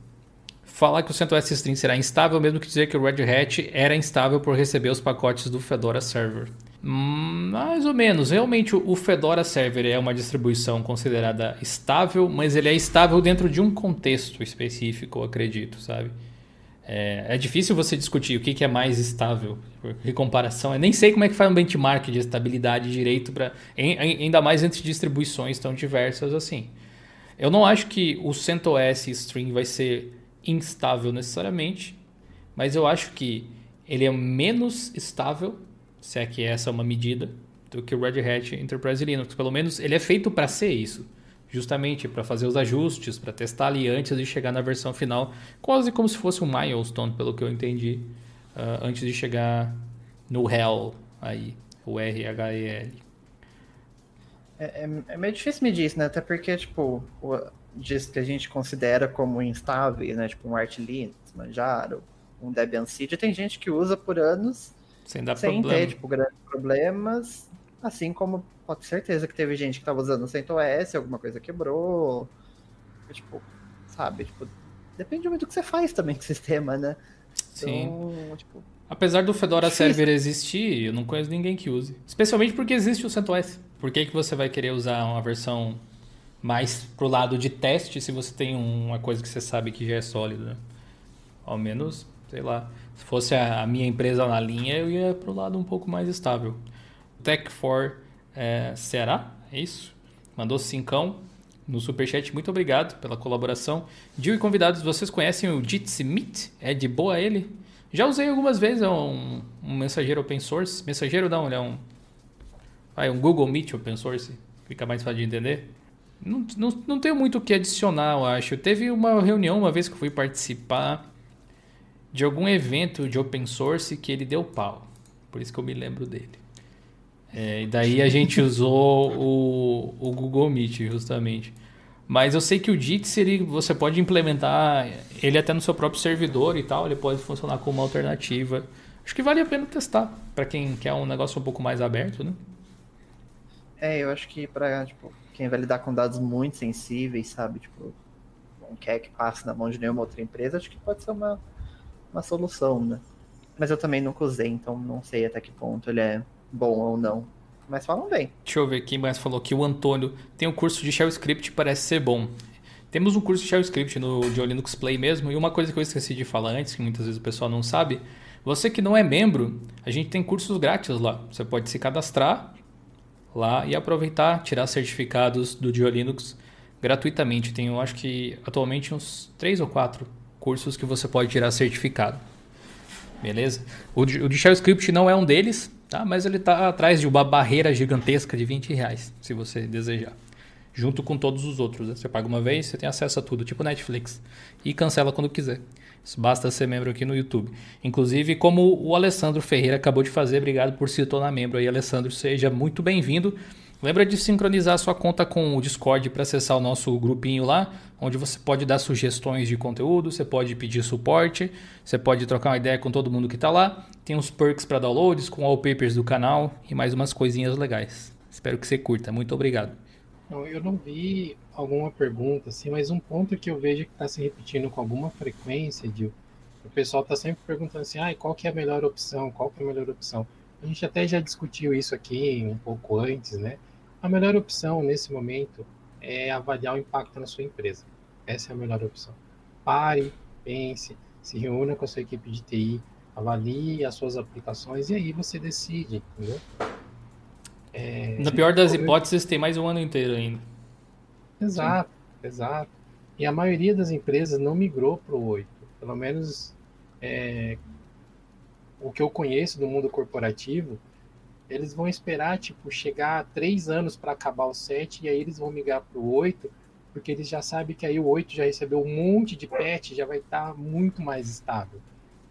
[SPEAKER 1] falar que o CentOS String será instável, mesmo que dizer que o Red Hat era instável por receber os pacotes do Fedora Server. Hum, mais ou menos. Realmente o Fedora Server é uma distribuição considerada estável, mas ele é estável dentro de um contexto específico, acredito, sabe? É, é difícil você discutir o que, que é mais estável em comparação. Eu nem sei como é que faz um benchmark de estabilidade direito, pra, ainda mais entre distribuições tão diversas assim. Eu não acho que o CentOS String vai ser instável necessariamente, mas eu acho que ele é menos estável, se é que essa é uma medida, do que o Red Hat Enterprise Linux. Pelo menos ele é feito para ser isso, justamente para fazer os ajustes, para testar ali antes de chegar na versão final, quase como se fosse um milestone, pelo que eu entendi, uh, antes de chegar no Hell aí, o R-H-E-L.
[SPEAKER 2] É, é, é, meio difícil medir isso, né? Até porque, tipo, disso que a gente considera como instável, né? Tipo um Arch Linux, Manjaro, um Debian Seed, tem gente que usa por anos
[SPEAKER 1] sem, dar
[SPEAKER 2] sem
[SPEAKER 1] problema.
[SPEAKER 2] ter, tipo, grandes problemas. Assim como pode ter certeza que teve gente que estava usando o CentOS, alguma coisa quebrou. Tipo, sabe? Tipo, depende muito do que você faz também com o sistema, né?
[SPEAKER 1] Sim. Então, tipo, Apesar do Fedora difícil. Server existir, eu não conheço ninguém que use. Especialmente porque existe o CentOS. Por que, que você vai querer usar uma versão mais pro lado de teste se você tem uma coisa que você sabe que já é sólida. Ao menos, sei lá, se fosse a, minha empresa na linha, eu ia pro lado um pouco mais estável. Tech4 é, Ceará, é isso? Mandou cincão no superchat. Muito obrigado pela colaboração. Dio e convidados, vocês conhecem o Jitsi Meet? É de boa ele? Já usei algumas vezes, é um, um mensageiro open source. Mensageiro não, ele é um, ah, é um Google Meet open source. Fica mais fácil de entender. Não, não, não tenho muito o que adicionar, eu acho. Teve uma reunião uma vez que eu fui participar de algum evento de open source que ele deu pau. Por isso que eu me lembro dele. É, e daí a gente usou o, o Google Meet, justamente. Mas eu sei que o Jitsi, ele, você pode implementar ele até no seu próprio servidor e tal. Ele pode funcionar como uma alternativa. Acho que vale a pena testar para quem quer um negócio um pouco mais aberto, né?
[SPEAKER 2] É, eu acho que para tipo, quem vai lidar com dados muito sensíveis, sabe? Tipo, não quer que passe na mão de nenhuma outra empresa, acho que pode ser uma, uma solução, né? Mas eu também nunca usei, então não sei até que ponto ele é bom ou não. Mas falam bem.
[SPEAKER 1] Deixa eu ver quem mais falou aqui. O Antônio tem um curso de Shell Script parece ser bom. Temos um curso de Shell Script no de Linux Play mesmo. E uma coisa que eu esqueci de falar antes, que muitas vezes o pessoal não sabe. Você que não é membro, a gente tem cursos grátis lá. Você pode se cadastrar lá e aproveitar, tirar certificados do Linux gratuitamente. Tem, eu acho que atualmente uns três ou quatro cursos que você pode tirar certificado. Beleza? O o de Script não é um deles, tá? mas ele está atrás de uma barreira gigantesca de 20 reais, se você desejar. Junto com todos os outros. Né? Você paga uma vez, você tem acesso a tudo, tipo Netflix. E cancela quando quiser. Basta ser membro aqui no YouTube. Inclusive, como o Alessandro Ferreira acabou de fazer, obrigado por se tornar membro aí, Alessandro. Seja muito bem-vindo. Lembra de sincronizar sua conta com o Discord para acessar o nosso grupinho lá, onde você pode dar sugestões de conteúdo, você pode pedir suporte, você pode trocar uma ideia com todo mundo que está lá. Tem uns perks para downloads com wallpapers do canal e mais umas coisinhas legais. Espero que você curta. Muito obrigado.
[SPEAKER 3] Eu não vi alguma pergunta assim, mas um ponto que eu vejo que está se repetindo com alguma frequência, de o pessoal está sempre perguntando assim, ah, qual que é a melhor opção? Qual que é a melhor opção? A gente até já discutiu isso aqui um pouco antes, né? A melhor opção nesse momento é avaliar o impacto na sua empresa. Essa é a melhor opção. Pare, pense, se reúna com a sua equipe de TI, avalie as suas aplicações e aí você decide, entendeu?
[SPEAKER 1] É, Na pior das hipóteses, tem mais um ano inteiro ainda.
[SPEAKER 3] Exato, Sim. exato. E a maioria das empresas não migrou para o 8. Pelo menos é, o que eu conheço do mundo corporativo, eles vão esperar, tipo, chegar a três anos para acabar o 7 e aí eles vão migrar para o 8, porque eles já sabem que aí o 8 já recebeu um monte de patch, já vai estar tá muito mais estável.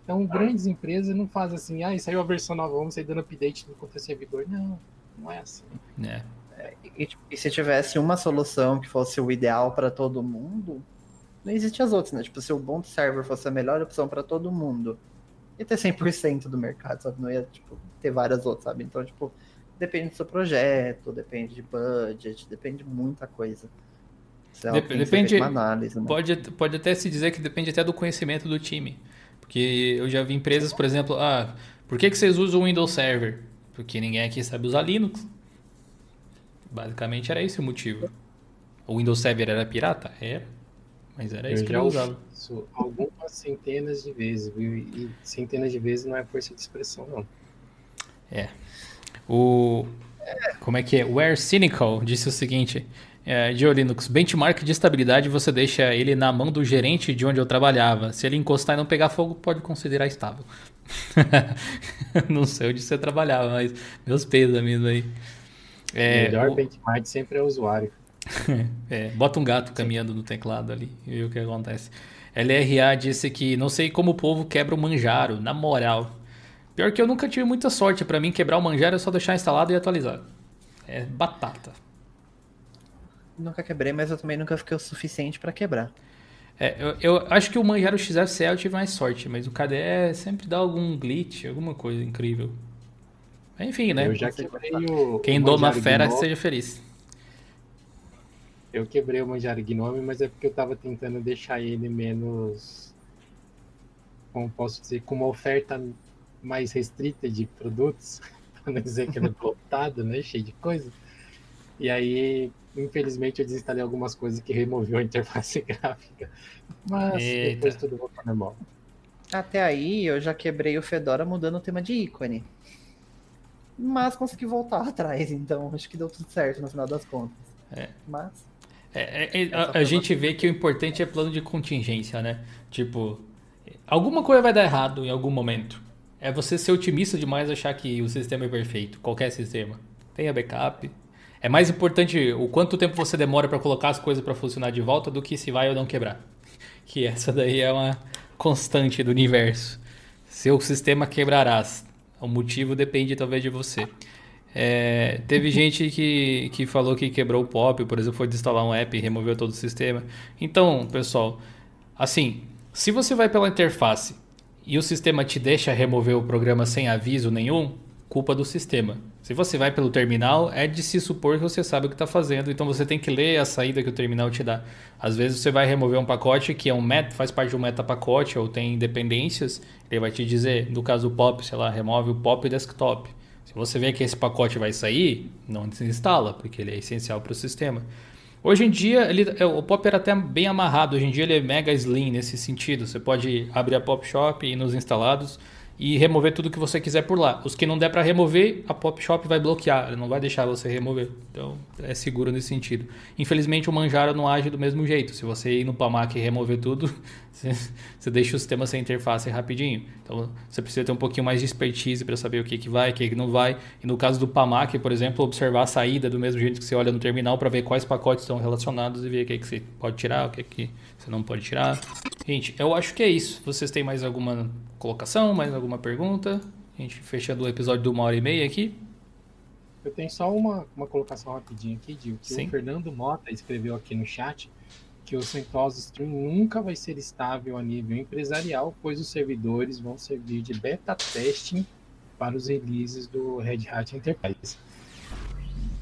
[SPEAKER 3] Então, grandes empresas não fazem assim, ah, saiu a versão nova, vamos sair dando update no conta servidor. Não, não é assim.
[SPEAKER 2] É. é e, e, se tivesse uma solução que fosse o ideal para todo mundo, não existe as outras, né? Tipo, se o Ubuntu Server fosse a melhor opção para todo mundo, ia ter 100% do mercado, sabe? Não ia, tipo, ter várias outras, sabe? Então, tipo, depende do seu projeto, depende de budget, depende de muita coisa.
[SPEAKER 1] É Dep depende, análise, né? pode, pode até se dizer que depende até do conhecimento do time. Porque eu já vi empresas, por exemplo, ah, por que, que vocês usam o Windows Server? Porque ninguém aqui sabe usar Linux. Basicamente era esse o motivo. O Windows Server era pirata? Era. Mas era eu isso que eu usava.
[SPEAKER 3] Isso algumas centenas de vezes, viu? E centenas de vezes não é força de expressão, não.
[SPEAKER 1] É. O. Como é que é? O Air Cynical disse o seguinte: é, de Linux, benchmark de estabilidade você deixa ele na mão do gerente de onde eu trabalhava. Se ele encostar e não pegar fogo, pode considerar estável. não sei onde você trabalhava, mas meus pesos amigos aí.
[SPEAKER 3] É, o melhor o... benchmark sempre é o usuário.
[SPEAKER 1] é, bota um gato caminhando no teclado ali e vê o que acontece. LRA disse que não sei como o povo quebra o manjaro, na moral. Pior que eu nunca tive muita sorte. para mim, quebrar o manjaro é só deixar instalado e atualizar. É batata.
[SPEAKER 2] Nunca quebrei, mas eu também nunca fiquei o suficiente para quebrar.
[SPEAKER 1] É, eu, eu, acho que o Manjaro XFCE eu tive mais sorte, mas o KDE sempre dá algum glitch, alguma coisa incrível. Enfim, né?
[SPEAKER 3] Eu já quebrei o.
[SPEAKER 1] Quem o doma fera, Gnome. seja feliz.
[SPEAKER 3] Eu quebrei o Manjaro Gnome, mas é porque eu tava tentando deixar ele menos. Como posso dizer? Com uma oferta mais restrita de produtos. para não dizer que ele é lotado, né? Cheio de coisa. E aí Infelizmente eu desinstalei algumas coisas que removeu a interface gráfica. Mas Eita. depois tudo voltou normal.
[SPEAKER 2] Até aí eu já quebrei o Fedora mudando o tema de ícone. Mas consegui voltar atrás, então acho que deu tudo certo no final das contas.
[SPEAKER 1] É.
[SPEAKER 2] Mas.
[SPEAKER 1] É, é, é a, a gente vê que o importante é plano de contingência, né? Tipo, alguma coisa vai dar errado em algum momento. É você ser otimista demais achar que o sistema é perfeito, qualquer sistema. Tenha backup, é mais importante o quanto tempo você demora para colocar as coisas para funcionar de volta do que se vai ou não quebrar. Que essa daí é uma constante do universo. Seu sistema quebrarás. O motivo depende talvez de você. É, teve gente que, que falou que quebrou o pop, por exemplo, foi desinstalar um app e removeu todo o sistema. Então, pessoal, assim, se você vai pela interface e o sistema te deixa remover o programa sem aviso nenhum, culpa do sistema. Se você vai pelo terminal, é de se supor que você sabe o que está fazendo, então você tem que ler a saída que o terminal te dá. Às vezes você vai remover um pacote que é um meta, faz parte de um meta pacote ou tem dependências, ele vai te dizer, no caso do POP, sei lá, remove o POP desktop. Se você vê que esse pacote vai sair, não desinstala, porque ele é essencial para o sistema. Hoje em dia, ele, é, o Pop era até bem amarrado, hoje em dia ele é mega slim nesse sentido. Você pode abrir a Pop Shop e ir nos instalados e remover tudo que você quiser por lá. Os que não der para remover, a Pop Shop vai bloquear, não vai deixar você remover. Então é seguro nesse sentido. Infelizmente o Manjaro não age do mesmo jeito. Se você ir no Pamac e remover tudo, você, deixa o sistema sem interface rapidinho. Então você precisa ter um pouquinho mais de expertise para saber o que, que vai, o que, que não vai. E no caso do Pamac, por exemplo, observar a saída do mesmo jeito que você olha no terminal para ver quais pacotes estão relacionados e ver o que, que você pode tirar, o que, que você não pode tirar. Gente, eu acho que é isso. Vocês têm mais alguma colocação, mais alguma pergunta? A gente fechando o episódio de uma hora e meia aqui.
[SPEAKER 3] Eu tenho só uma, uma colocação rapidinha aqui, Dio, que
[SPEAKER 1] Sim.
[SPEAKER 3] o Fernando Mota escreveu aqui no chat que o CentOS Stream nunca vai ser estável a nível empresarial, pois os servidores vão servir de beta testing para os releases do Red Hat Enterprise.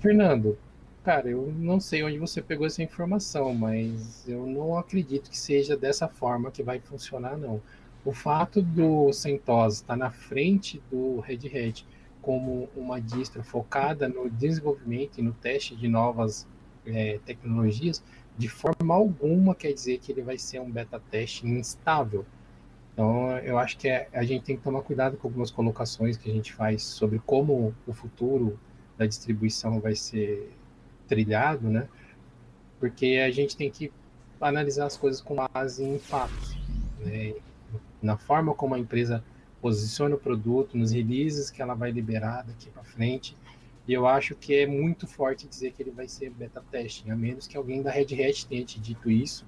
[SPEAKER 3] Fernando, cara, eu não sei onde você pegou essa informação, mas eu não acredito que seja dessa forma que vai funcionar, não. O fato do CentOS estar na frente do Red Hat como uma distro focada no desenvolvimento e no teste de novas é, tecnologias, de forma alguma quer dizer que ele vai ser um beta teste instável. Então, eu acho que é, a gente tem que tomar cuidado com algumas colocações que a gente faz sobre como o futuro da distribuição vai ser trilhado, né? Porque a gente tem que analisar as coisas com base em fatos, né? na forma como a empresa posiciona o produto, nos releases que ela vai liberar daqui para frente. E eu acho que é muito forte dizer que ele vai ser beta testing, a menos que alguém da Red Hat tenha te dito isso.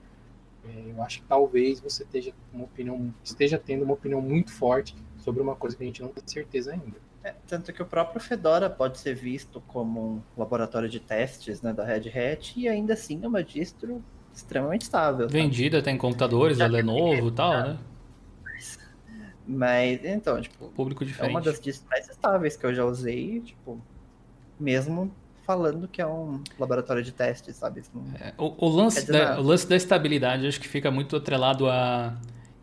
[SPEAKER 3] É, eu acho que talvez você esteja, uma opinião, esteja tendo uma opinião muito forte sobre uma coisa que a gente não tem certeza ainda.
[SPEAKER 2] É, tanto que o próprio Fedora pode ser visto como um laboratório de testes né, da Red Hat e ainda assim é uma distro extremamente estável. sabe?
[SPEAKER 1] Vendida, tem computadores da Lenovo e tal, né?
[SPEAKER 2] Mas, então, tipo,
[SPEAKER 1] Público
[SPEAKER 2] é
[SPEAKER 1] diferente.
[SPEAKER 2] uma das distros mais estáveis que eu já usei, tipo, mesmo falando que é um laboratório de testes, sabe? Não-
[SPEAKER 1] É, O, o lance da, o lance da estabilidade acho que fica muito atrelado à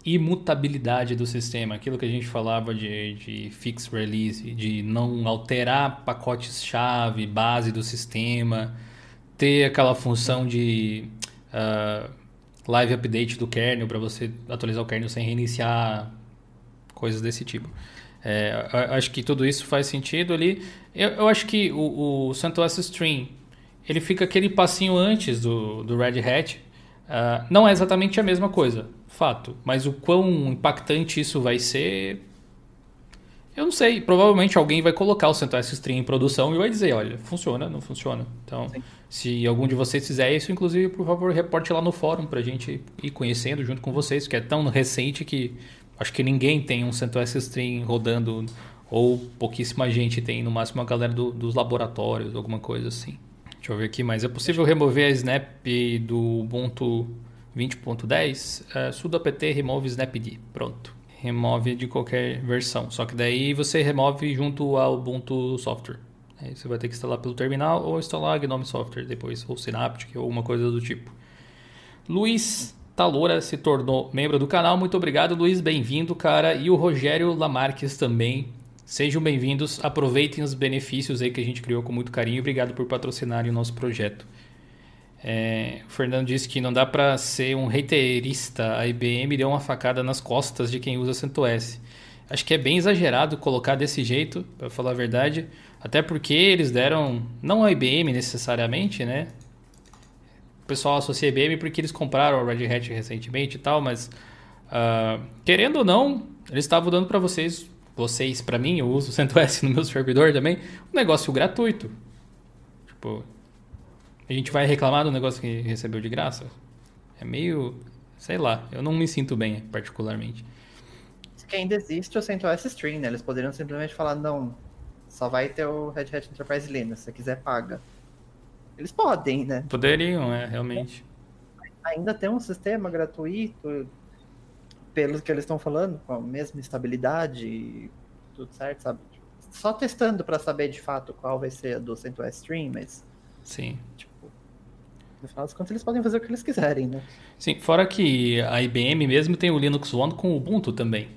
[SPEAKER 1] imutabilidade do sistema, aquilo que a gente falava de, de fix release, de não alterar pacotes-chave, base do sistema, ter aquela função de ah, live update do kernel para você atualizar o kernel sem reiniciar, coisas desse tipo. É, acho que tudo isso faz sentido ali. Eu, eu acho que o, o CentOS Stream ele fica aquele passinho antes do, do Red Hat. Ah, não é exatamente a mesma coisa, fato. Mas o quão impactante isso vai ser, eu não sei. Provavelmente alguém vai colocar o CentOS Stream em produção e vai dizer, olha, funciona, não funciona. Então,
[SPEAKER 2] Sim.
[SPEAKER 1] se algum de vocês fizer isso, inclusive, por favor, reporte lá no fórum pra gente ir conhecendo junto com vocês, que é tão recente que acho que ninguém tem um CentOS Stream rodando, ou pouquíssima gente tem, no máximo a galera do- dos laboratórios, alguma coisa assim. Deixa eu ver aqui, mas é possível remover a snap do Ubuntu 20.10? É, sudo apt remove snapd. Pronto. Remove de qualquer versão. Só que daí você remove junto ao Ubuntu Software. Aí você vai ter que instalar pelo terminal ou instalar Gnome Software depois, ou Synaptic, ou alguma coisa do tipo. Luiz Talora se tornou membro do canal. Muito obrigado, Luiz. Bem-vindo, cara. E o Rogério Lamarques também. Sejam bem-vindos. Aproveitem os benefícios aí que a gente criou com muito carinho. Obrigado por patrocinarem o nosso projeto. É, o Fernando disse que não dá para ser um haterista. A IBM deu uma facada nas costas de quem usa CentOS. Acho que é bem exagerado colocar desse jeito, para falar a verdade. Até porque eles deram, não a IBM necessariamente, né? O pessoal associa a IBM porque eles compraram a Red Hat recentemente e tal, mas ah, querendo ou não, eles estavam dando para vocês, vocês para mim, eu uso o CentOS no meu servidor também, um negócio gratuito. Tipo, a gente vai reclamar do negócio que recebeu de graça? É meio, sei lá, eu não me sinto bem particularmente.
[SPEAKER 2] que ainda existe o CentOS Stream, né? Eles poderiam simplesmente falar, não, só vai ter o Red Hat Enterprise Linux, se você quiser paga. Eles podem, né?
[SPEAKER 1] Poderiam, é, realmente.
[SPEAKER 2] Ainda tem um sistema gratuito, pelo que eles estão falando, com a mesma estabilidade tudo certo, sabe? Só testando para saber de fato qual vai ser a do CentOS Stream, mas,
[SPEAKER 1] Sim.
[SPEAKER 2] tipo, no final das contas eles podem fazer o que eles quiserem, né?
[SPEAKER 1] Sim, fora que a IBM mesmo tem o Linux One com o Ubuntu também.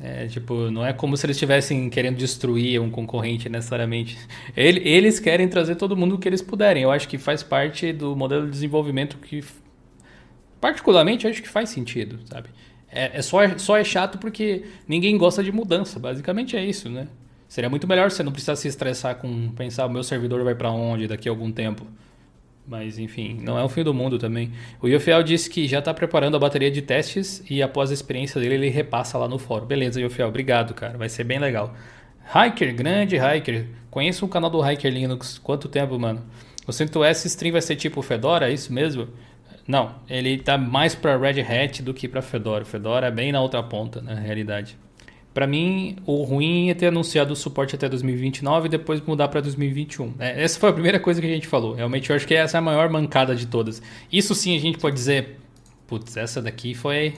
[SPEAKER 1] É, tipo, não é como se eles estivessem querendo destruir um concorrente necessariamente. Ele- Eles querem trazer todo mundo o que eles puderem. Eu acho que faz parte do modelo de desenvolvimento que, particularmente, acho que faz sentido, sabe? É, é só, só é chato porque ninguém gosta de mudança. Basicamente é isso, né? Seria muito melhor você não precisar se estressar com pensar o meu servidor vai para onde daqui a algum tempo. Mas enfim, não é o fim do mundo também. O Yofiel disse que já está preparando a bateria de testes e após a experiência dele ele repassa lá no fórum. Beleza, Yofiel, obrigado, cara. Vai ser bem legal. Hiker, grande Hiker. Conheço o canal do Hiker Linux. Quanto tempo, mano? O CentOS Stream vai ser tipo Fedora, é isso mesmo? Não, ele tá mais para Red Hat do que para Fedora. Fedora é bem na outra ponta, na realidade. Para mim, o ruim é ter anunciado o suporte até 2029 e depois mudar para 2021. É, essa foi a primeira coisa que a gente falou. Realmente, eu acho que essa é a maior mancada de todas. Isso sim a gente pode dizer, putz, essa daqui foi,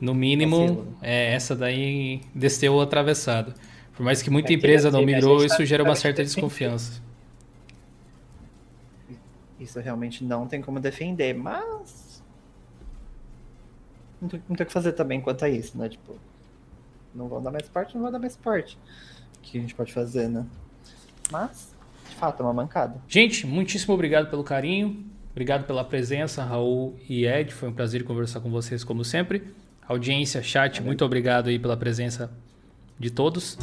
[SPEAKER 1] no mínimo, é, essa daí desceu o atravessado. Por mais que muita é empresa não migrou, isso tá, gera uma certa desconfiança.
[SPEAKER 2] Isso realmente não tem como defender, mas. Não tem, não tem o que fazer também quanto a isso, né? Tipo, não vão dar mais parte, não vão dar mais parte. O que a gente pode fazer, né? Mas, de fato, é uma mancada.
[SPEAKER 1] Gente, muitíssimo obrigado pelo carinho. Obrigado pela presença, Raul e Ed. Foi um prazer conversar com vocês, como sempre. Audiência, chat, muito obrigado aí pela presença de todos.